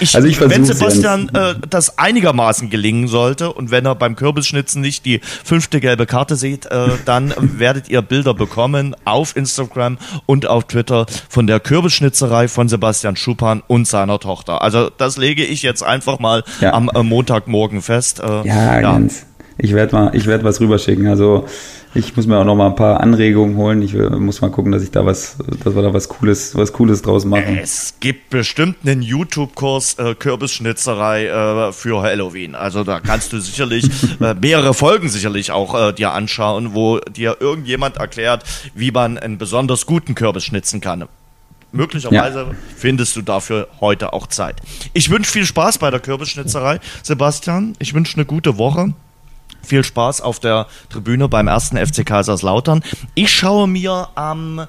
ich, also ich wenn Sebastian äh, das einigermaßen gelingen sollte und wenn er beim Kürbisschnitzen nicht die fünfte gelbe Karte sieht, äh, dann werdet ihr Bilder bekommen Namen auf Instagram und auf Twitter von der Kürbisschnitzerei von Sebastian Schupan und seiner Tochter. Also das lege ich jetzt einfach mal ja. am äh, Montagmorgen fest. Äh, ja, ja, ganz. Ich werde mal, ich werde was rüberschicken. Also ich muss mir auch noch mal ein paar Anregungen holen. Ich muss mal gucken, dass ich da was, dass wir da was Cooles, was Cooles draus machen. Es gibt bestimmt einen YouTube-Kurs äh, Kürbisschnitzerei äh, für Halloween. Also da kannst du sicherlich äh, mehrere Folgen sicherlich auch äh, dir anschauen, wo dir irgendjemand erklärt, wie man einen besonders guten Kürbis schnitzen kann. Möglicherweise ja. findest du dafür heute auch Zeit. Ich wünsche viel Spaß bei der Kürbisschnitzerei, Sebastian. Ich wünsche eine gute Woche viel Spaß auf der Tribüne beim ersten FC Kaiserslautern. Ich schaue mir am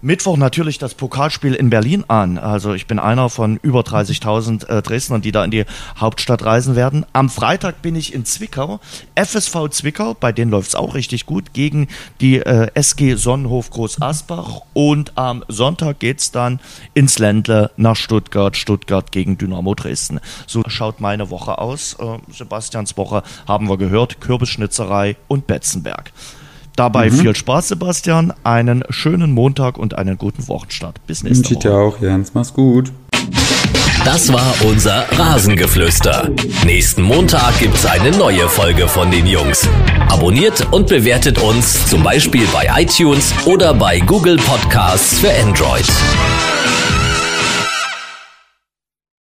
Mittwoch natürlich das Pokalspiel in Berlin an. Also ich bin einer von über 30.000 äh, Dresdnern, die da in die Hauptstadt reisen werden. Am Freitag bin ich in Zwickau, FSV Zwickau, bei denen läuft es auch richtig gut, gegen die äh, SG Sonnenhof Groß Asbach. Und am Sonntag geht es dann ins Ländle nach Stuttgart, Stuttgart gegen Dynamo Dresden. So schaut meine Woche aus. Äh, Sebastians Woche haben wir gehört, Kürbisschnitzerei und Betzenberg. Dabei mhm. viel Spaß, Sebastian. Einen schönen Montag und einen guten Wochenstart. Bis nächste Woche. dir auch, Jens. Mach's gut. Das war unser Rasengeflüster. Nächsten Montag gibt's eine neue Folge von den Jungs. Abonniert und bewertet uns zum Beispiel bei iTunes oder bei Google Podcasts für Android.